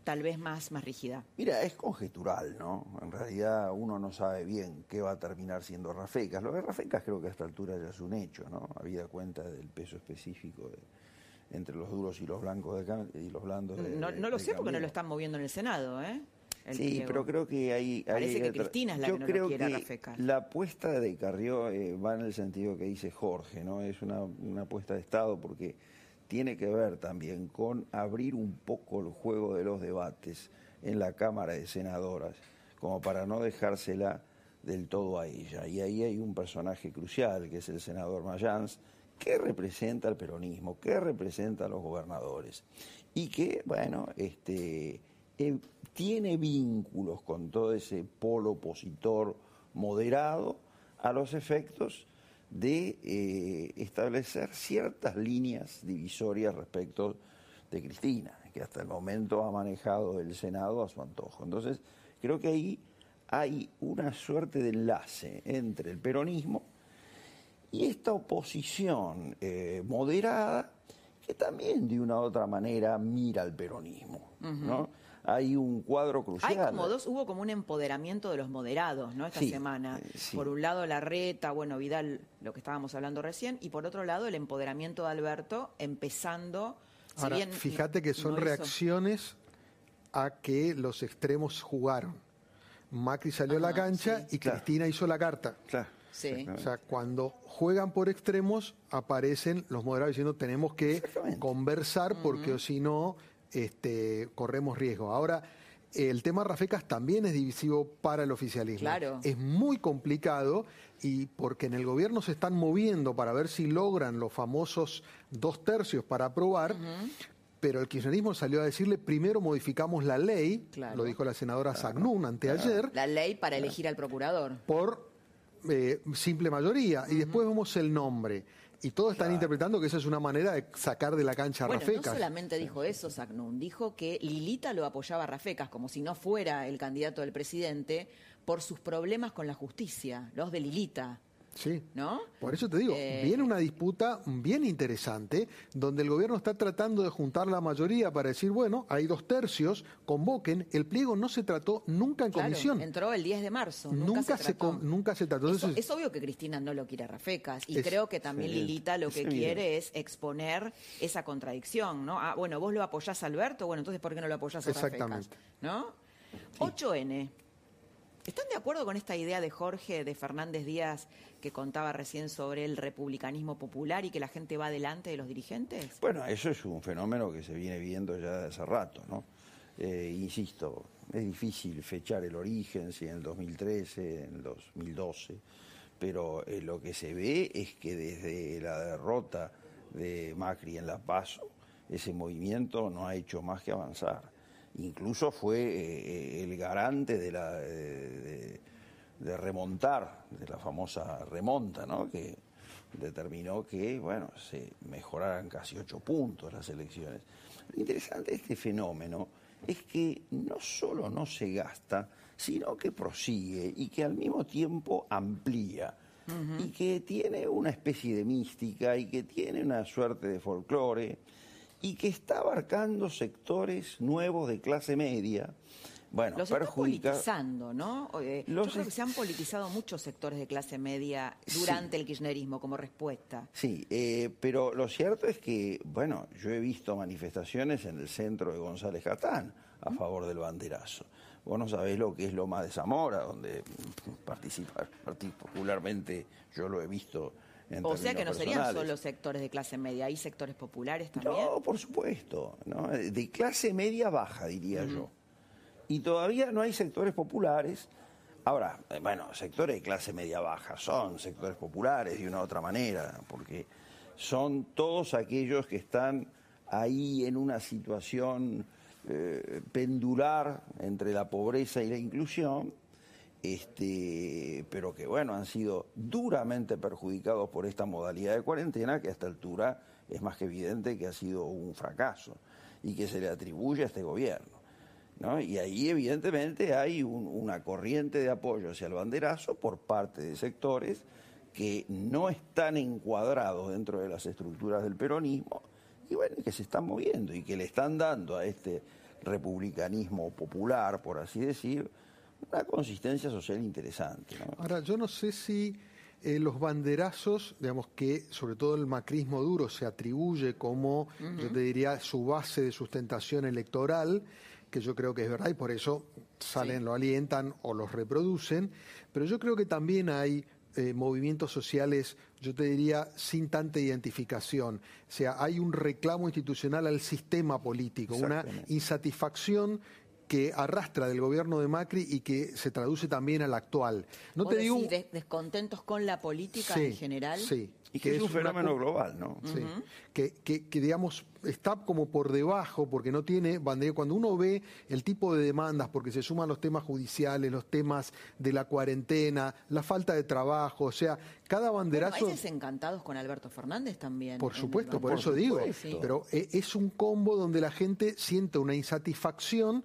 tal vez más, más rígida. Mira, es conjetural, ¿no? En realidad uno no sabe bien qué va a terminar siendo Rafecas. Lo de Rafecas creo que a esta altura ya es un hecho, ¿no? Habida cuenta del peso específico entre los duros y los blancos de, y los blandos de, No, no lo sé porque no lo están moviendo en el Senado, ¿eh? sí, pero creo que hay... Parece que Cristina es la que no creo quiere Rafecas. La apuesta de Carrió eh, va en el sentido que dice Jorge, ¿no? Es una, una apuesta de Estado porque tiene que ver también con abrir un poco el juego de los debates en la Cámara de Senadoras, como para no dejársela del todo a ella. Y ahí hay un personaje crucial, que es el senador Mayans, que representa al peronismo, que representa a los gobernadores, y que, bueno, este, eh, tiene vínculos con todo ese polo opositor moderado a los efectos de eh, establecer ciertas líneas divisorias respecto de Cristina, que hasta el momento ha manejado el Senado a su antojo. Entonces, creo que ahí hay una suerte de enlace entre el peronismo y esta oposición eh, moderada que también de una u otra manera mira al peronismo, ¿no? Hay un cuadro crucial. Hay como dos, hubo como un empoderamiento de los moderados, ¿no? Esta semana. Eh, por un lado la reta, bueno, Vidal, lo que estábamos hablando recién, y por otro lado el empoderamiento de Alberto, empezando. Ahora, fíjate que son reacciones a que los extremos jugaron. Macri salió a la cancha y Cristina hizo la carta. Claro. Sí. O sea, cuando juegan por extremos, aparecen los moderados diciendo tenemos que conversar porque si no este, corremos riesgo. Ahora, el tema Rafecas también es divisivo para el oficialismo. Claro. Es muy complicado y porque en el gobierno se están moviendo para ver si logran los famosos dos tercios para aprobar. Pero el kirchnerismo salió a decirle, primero modificamos la ley, lo dijo la senadora Sagnún anteayer. La ley para elegir al procurador. Por eh, simple mayoría. Y después vemos el nombre. Y todos están interpretando que esa es una manera de sacar de la cancha a bueno, No solamente dijo eso, Sagnun, dijo que Lilita lo apoyaba a Rafecas, como si no fuera el candidato del presidente, por sus problemas con la justicia, los de Lilita. Sí. ¿No? Por eso te digo, Eh, viene una disputa bien interesante donde el gobierno está tratando de juntar la mayoría para decir, bueno, hay dos tercios, convoquen. El pliego no se trató nunca en Claro, comisión. entró el 10 de marzo. Nunca, Nunca, se, trató. con- nunca se trató. Eso- Entonces, es obvio que Cristina no lo quiere a Rafecas y Es- creo que también Lilita lo que quiere es exponer esa contradicción, ¿no? Ah, bueno, vos lo apoyás a Alberto, bueno, entonces ¿por qué no lo apoyás a Rafecas? Exactamente. ¿No? 8N. ¿Están de acuerdo con esta idea de Jorge, de Fernández Díaz, que contaba recién sobre el republicanismo popular y que la gente va delante de los dirigentes? Bueno, eso es un fenómeno que se viene viendo ya hace rato, ¿no? Eh, insisto, es difícil fechar el origen, si en el 2013, en el 2012, pero eh, lo que se ve es que desde la derrota de Macri en La Paso, ese movimiento no ha hecho más que avanzar. Incluso fue eh, el garante de la... de- de- de remontar, de la famosa remonta, ¿no? que determinó que, bueno, se mejoraran casi ocho puntos las elecciones. Lo interesante de este fenómeno es que no solo no se gasta, sino que prosigue y que al mismo tiempo amplía y que tiene una especie de mística y que tiene una suerte de folclore y que está abarcando sectores nuevos de clase media. Bueno, Los está perjudica. politizando, ¿no? Eh, Los yo creo que se han politizado muchos sectores de clase media durante el kirchnerismo como respuesta. Sí, eh, pero lo cierto es que, bueno, yo he visto manifestaciones en el centro de González Catán a favor del banderazo. Vos no sabés lo que es Loma de Zamora, donde participa particularmente, yo lo he visto O sea que no serían solo sectores de clase media, hay sectores populares también. No, por supuesto, ¿no? de clase media baja, diría yo. Y todavía no hay sectores populares. Ahora, eh, bueno, sectores de clase media baja son sectores populares de una u otra manera, porque son todos aquellos que están ahí en una situación eh, pendular entre la pobreza y la inclusión, este, pero que bueno, han sido duramente perjudicados por esta modalidad de cuarentena que a esta altura es más que evidente que ha sido un fracaso y que se le atribuye a este gobierno. ¿no? Y ahí evidentemente hay un- una corriente de apoyo hacia el banderazo por parte de sectores que no están encuadrados dentro de las estructuras del peronismo y bueno, que se están moviendo y que le están dando a este republicanismo popular, por así decir, una consistencia social interesante. ¿no? Ahora, yo no sé si eh, los banderazos, digamos que sobre todo el macrismo duro se atribuye como, yo te diría, su base de sustentación electoral, que yo creo que es verdad y por eso salen, lo alientan o los reproducen, pero yo creo que también hay eh, movimientos sociales, yo te diría, sin tanta identificación. O sea, hay un reclamo institucional al sistema político, una insatisfacción que arrastra del gobierno de Macri y que se traduce también al actual. No ¿Vos te digo des- descontentos con la política Sí, en general. Sí. Y que es un una fenómeno cu- global, ¿no? Sí. que, que- que, digamos, está como por debajo, porque no tiene bandera. Cuando uno ve el tipo de demandas, porque se suman los temas judiciales, los temas de la cuarentena, la falta de trabajo, o sea, cada Bueno, banderazo. hay desencantados con Alberto Fernández también. Por supuesto, por banco. eso digo. Sí. Pero e- es un combo donde la gente siente una insatisfacción,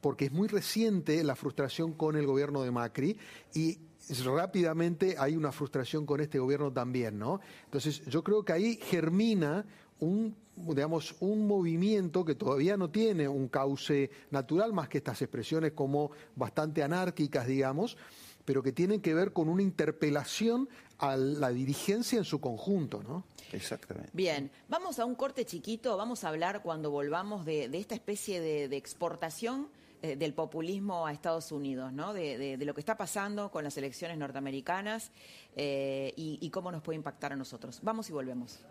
porque es muy reciente la frustración con el gobierno de Macri y rápidamente hay una frustración con este gobierno también, ¿no? Entonces, yo creo que ahí germina un digamos un movimiento que todavía no tiene un cauce natural más que estas expresiones como bastante anárquicas digamos pero que tienen que ver con una interpelación a la dirigencia en su conjunto, ¿no? Exactamente. Bien, vamos a un corte chiquito, vamos a hablar cuando volvamos de, de esta especie de, de exportación eh, del populismo a Estados Unidos, ¿no? De, lo que está pasando con las elecciones norteamericanas eh, y cómo nos puede impactar a nosotros. Vamos y volvemos.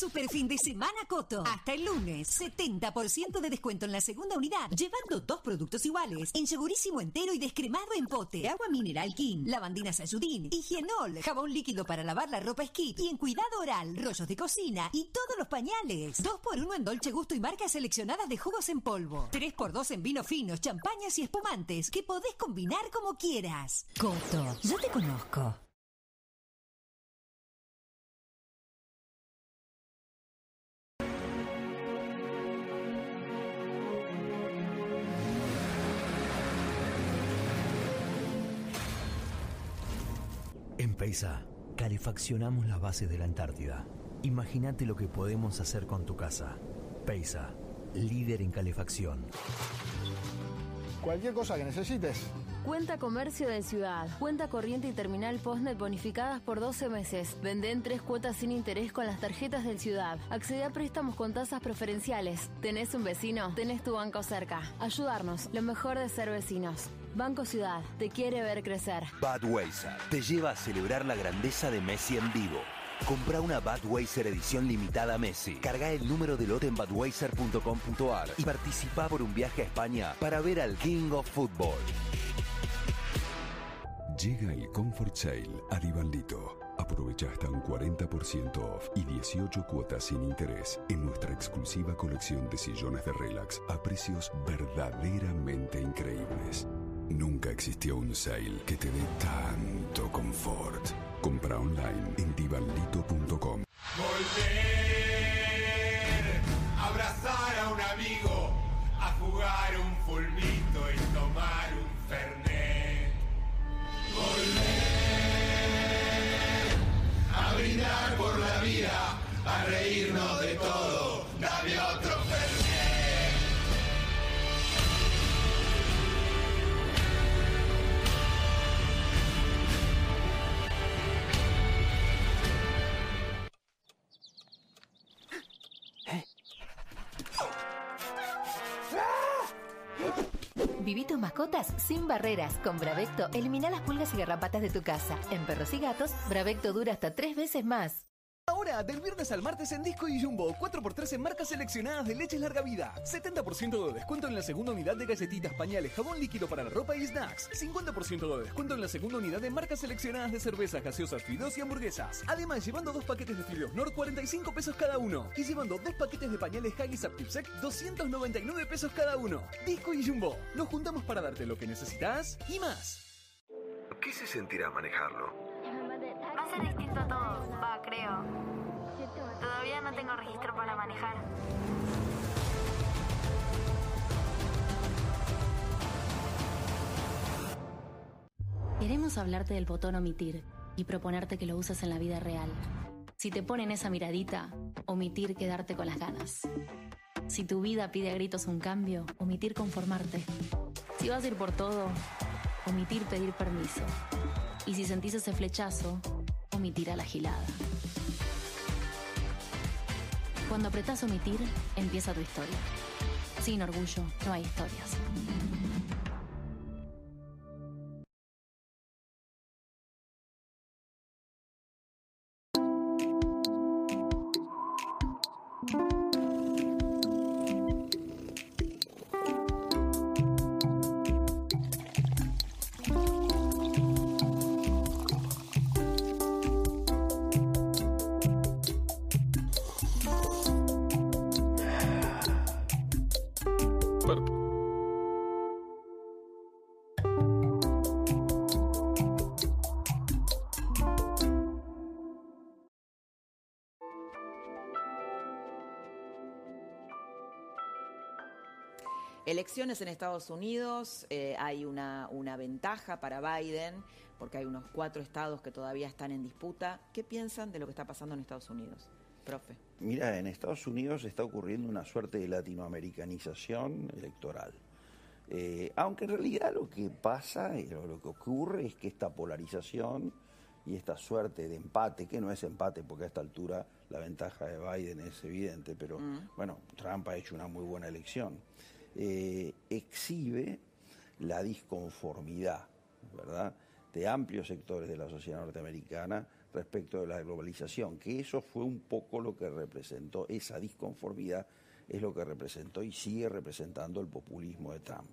Super fin de semana Coto. Hasta el lunes. 70% de descuento en la segunda unidad. Llevando dos productos iguales. En segurísimo entero y descremado en pote. Agua mineral King. Lavandina Sayudín. Higienol. Jabón líquido para lavar la ropa Skip. Y en cuidado oral. Rollos de cocina. Y todos los pañales. 2 por 1 en Dolce Gusto y marcas seleccionadas de jugos en polvo. 3 por 2 en vinos finos, champañas y espumantes. Que podés combinar como quieras. Coto. Yo te conozco. En Peisa, calefaccionamos las bases de la Antártida. Imagínate lo que podemos hacer con tu casa. Peisa, líder en calefacción. Cualquier cosa que necesites. Cuenta Comercio de Ciudad. Cuenta corriente y terminal Postnet bonificadas por 12 meses. Vende en tres cuotas sin interés con las tarjetas del Ciudad. Accede a préstamos con tasas preferenciales. ¿Tenés un vecino? Tenés tu banco cerca. Ayudarnos. Lo mejor de ser vecinos. Banco Ciudad. Te quiere ver crecer. Budweiser te lleva a celebrar la grandeza de Messi en vivo. Compra una Budweiser edición limitada Messi. Carga el número de lote en budweiser.com.ar y participa por un viaje a España para ver al King of Football. Llega el Comfort Sale a Divaldito. Aprovecha hasta un 40% off y 18 cuotas sin interés en nuestra exclusiva colección de sillones de relax a precios verdaderamente increíbles. Nunca existió un sale que te dé tanto confort. Compra online en divaldito.com. Volver, abrazar a un amigo, a jugar un fulbito y tomar un fernet. Volver, a brindar por la vida, a reírnos de todo. Viví tus mascotas sin barreras. Con Bravecto elimina las pulgas y garrapatas de tu casa. En perros y gatos, Bravecto dura hasta tres veces más. Ahora, del viernes al martes en Disco y Jumbo, 4x3 en marcas seleccionadas de leches larga vida. 70% de descuento en la segunda unidad de galletitas, pañales, jabón líquido para la ropa y snacks. 50% de descuento en la segunda unidad de marcas seleccionadas de cervezas, gaseosas, fideos y hamburguesas. Además, llevando dos paquetes de fideos Nord, 45 pesos cada uno. Y llevando dos paquetes de pañales Haggis Active 299 pesos cada uno. Disco y Jumbo, nos juntamos para darte lo que necesitas y más. ¿Qué se sentirá manejarlo? Ser distinto a todo, va, creo. Todavía no tengo registro para manejar. Queremos hablarte del botón omitir y proponerte que lo uses en la vida real. Si te ponen esa miradita, omitir quedarte con las ganas. Si tu vida pide a gritos un cambio, omitir conformarte. Si vas a ir por todo, omitir pedir permiso. Y si sentís ese flechazo, omitir a la gilada. Cuando apretás omitir, empieza tu historia. Sin orgullo, no hay historias. Elecciones en Estados Unidos, eh, hay una, una ventaja para Biden, porque hay unos cuatro estados que todavía están en disputa. ¿Qué piensan de lo que está pasando en Estados Unidos, profe? Mira, en Estados Unidos está ocurriendo una suerte de latinoamericanización electoral. Eh, aunque en realidad lo que pasa, y lo, lo que ocurre es que esta polarización y esta suerte de empate, que no es empate porque a esta altura la ventaja de Biden es evidente, pero bueno, Trump ha hecho una muy buena elección, eh, exhibe la disconformidad, ¿verdad?, de amplios sectores de la sociedad norteamericana respecto de la globalización, que eso fue un poco lo que representó, esa disconformidad es lo que representó y sigue representando el populismo de Trump.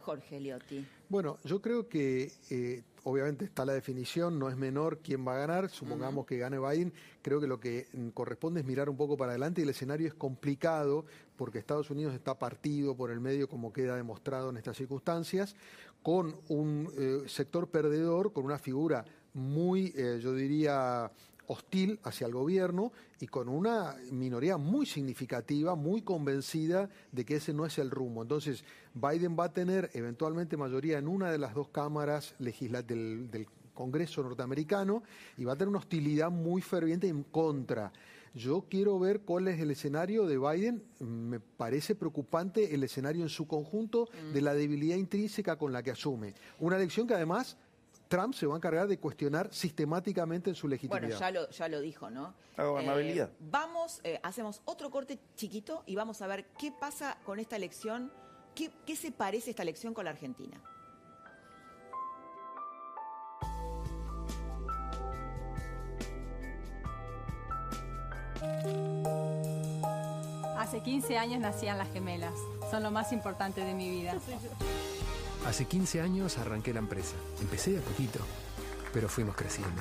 Jorge Liotti. Bueno, yo creo que eh, obviamente está la definición, no es menor quién va a ganar, supongamos que gane Biden, creo que lo que mm, corresponde es mirar un poco para adelante y el escenario es complicado porque Estados Unidos está partido por el medio como queda demostrado en estas circunstancias, con un eh, sector perdedor, con una figura muy, eh, yo diría, hostil hacia el gobierno y con una minoría muy significativa, muy convencida de que ese no es el rumbo. Entonces, Biden va a tener eventualmente mayoría en una de las dos cámaras del, del Congreso norteamericano y va a tener una hostilidad muy ferviente en contra. Yo quiero ver cuál es el escenario de Biden. Me parece preocupante el escenario en su conjunto de la debilidad intrínseca con la que asume. Una elección que además Trump se va a encargar de cuestionar sistemáticamente en su legitimidad. Bueno, ya lo, ya lo dijo, ¿no? La gobernabilidad. Eh, vamos, eh, hacemos otro corte chiquito y vamos a ver qué pasa con esta elección, qué, qué se parece esta elección con la Argentina. Hace 15 años nacían las gemelas. Son lo más importante de mi vida. Hace 15 años arranqué la empresa. Empecé de a poquito, pero fuimos creciendo.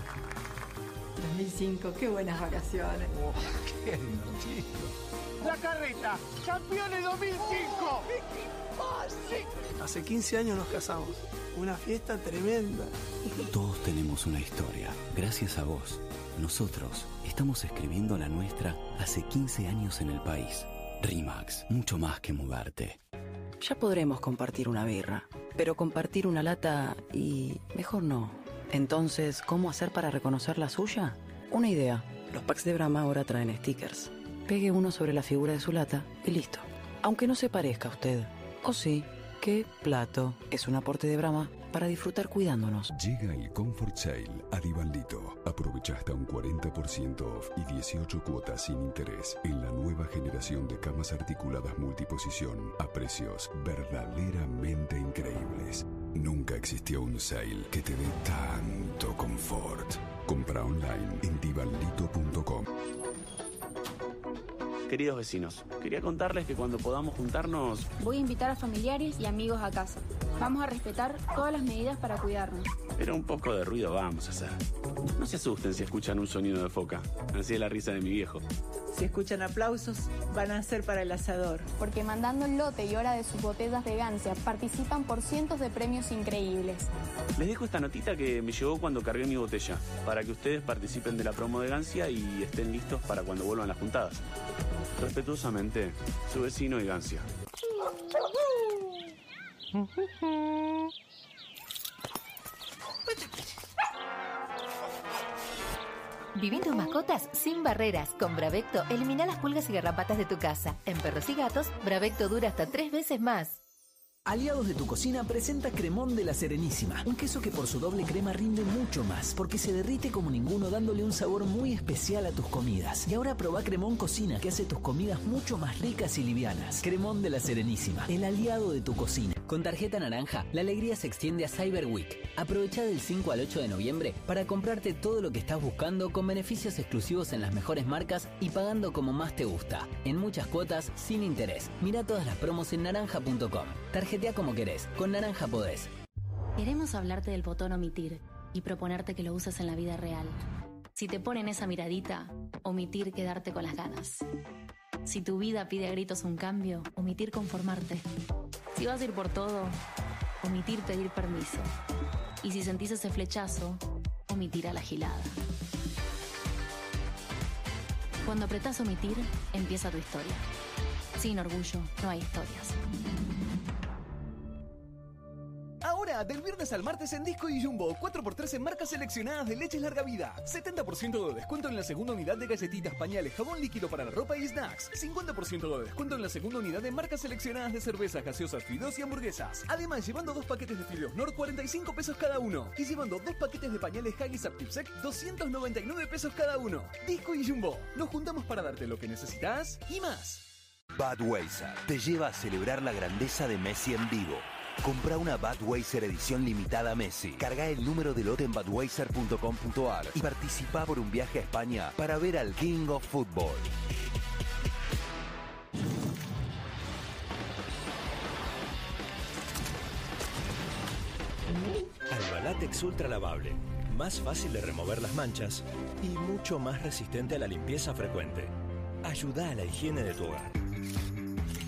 2005, qué buenas vacaciones. ¡Qué divertido! La carreta, campeones 2005. Hace 15 años nos casamos. Una fiesta tremenda. Todos tenemos una historia. Gracias a vos, nosotros estamos escribiendo la nuestra hace 15 años en el país. RIMAX, mucho más que mudarte. Ya podremos compartir una birra, pero compartir una lata y mejor no. Entonces, ¿cómo hacer para reconocer la suya? Una idea. Los packs de Brahma ahora traen stickers. Pegue uno sobre la figura de su lata y listo. Aunque no se parezca a usted. O sí, qué plato. Es un aporte de Brahma para disfrutar cuidándonos. Llega el Comfort Sale a Divaldito. Aprovecha hasta un 40% off y 18 cuotas sin interés en la nueva generación de camas articuladas multiposición a precios verdaderamente increíbles. Nunca existió un sale que te dé tanto confort. Compra online en divaldito.com. Queridos vecinos, quería contarles que cuando podamos juntarnos, Voy a invitar a familiares y amigos a casa. Vamos a respetar todas las medidas para cuidarnos. pero un poco de ruido vamos a hacer. No se asusten si escuchan un sonido de foca. Así es la risa de mi viejo. Si escuchan aplausos, van a ser para el asador. Porque mandando el lote y hora de sus botellas de gancia participan por cientos de premios increíbles. Les dejo esta notita que me llegó cuando cargué mi botella, para que ustedes participen de la promo de Gancia y estén listos para cuando vuelvan las juntadas. Respetuosamente, su vecino y Gancia. Tus mascotas sin barreras. Con Bravecto, elimina las pulgas y garrapatas de tu casa. En perros y gatos, Bravecto dura hasta tres veces más. Aliados de tu cocina presenta Cremón de la Serenísima, un queso que por su doble crema rinde mucho más, porque se derrite como ninguno dándole un sabor muy especial a tus comidas. Y ahora probá Cremón Cocina, que hace tus comidas mucho más ricas y livianas. Cremón de la Serenísima, el aliado de tu cocina. Con tarjeta naranja, la alegría se extiende a Cyber Week. Aprovecha del 5 al 8 de noviembre para comprarte todo lo que estás buscando con beneficios exclusivos en las mejores marcas y pagando como más te gusta. En muchas cuotas, sin interés. Mira todas las promos en naranja.com. Como querés. Con Naranja podés. Queremos hablarte del botón omitir y proponerte que lo uses en la vida real. Si te ponen esa miradita, omitir quedarte con las ganas. Si tu vida pide a gritos un cambio, omitir conformarte. Si vas a ir por todo, omitir pedir permiso. Y si sentís ese flechazo, omitir a la gilada. Cuando apretás omitir, empieza tu historia. Sin orgullo, no hay historias. Ahora, del viernes al martes en Disco y Jumbo, 4x3 en marcas seleccionadas de leches larga vida. 70% de descuento en la segunda unidad de galletitas, pañales, jabón líquido para la ropa y snacks. 50% de descuento en la segunda unidad de marcas seleccionadas de cervezas, gaseosas, fideos y hamburguesas. Además, llevando dos paquetes de fideos Nord, 45 pesos cada uno. Y llevando dos paquetes de pañales Haggis Active-Sec, 299 pesos cada uno. Disco y Jumbo, nos juntamos para darte lo que necesitas y más. Budweiser te lleva a celebrar la grandeza de Messi en vivo. Compra una Budweiser edición limitada Messi. Carga el número de lote en budweiser.com.ar y participa por un viaje a España para ver al King of Football. Alba Látex Ultra Lavable. Más fácil de remover las manchas y mucho más resistente a la limpieza frecuente. Ayuda a la higiene de tu hogar.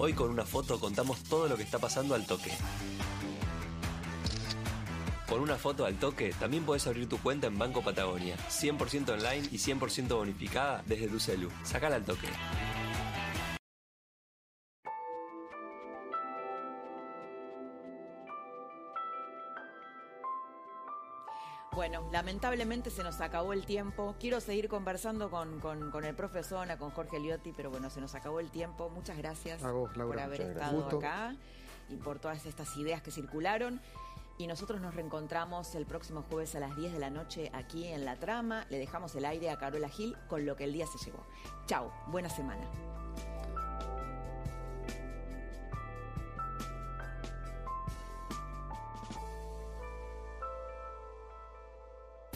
Hoy con una foto contamos todo lo que está pasando al toque. Con una foto al toque también puedes abrir tu cuenta en Banco Patagonia, 100% online y 100% bonificada desde tu celu. Sacala al toque. Bueno, lamentablemente se nos acabó el tiempo. Quiero seguir conversando con, con, con el profe Zona, con Jorge Liotti, pero bueno, se nos acabó el tiempo. Muchas gracias A vos, Laura, por haber estado acá y por todas estas ideas que circularon. Y nosotros nos reencontramos el próximo jueves a las 10 de la noche aquí en La Trama. Le dejamos el aire a Carola Gil con lo que el día se llevó. Chao, buena semana.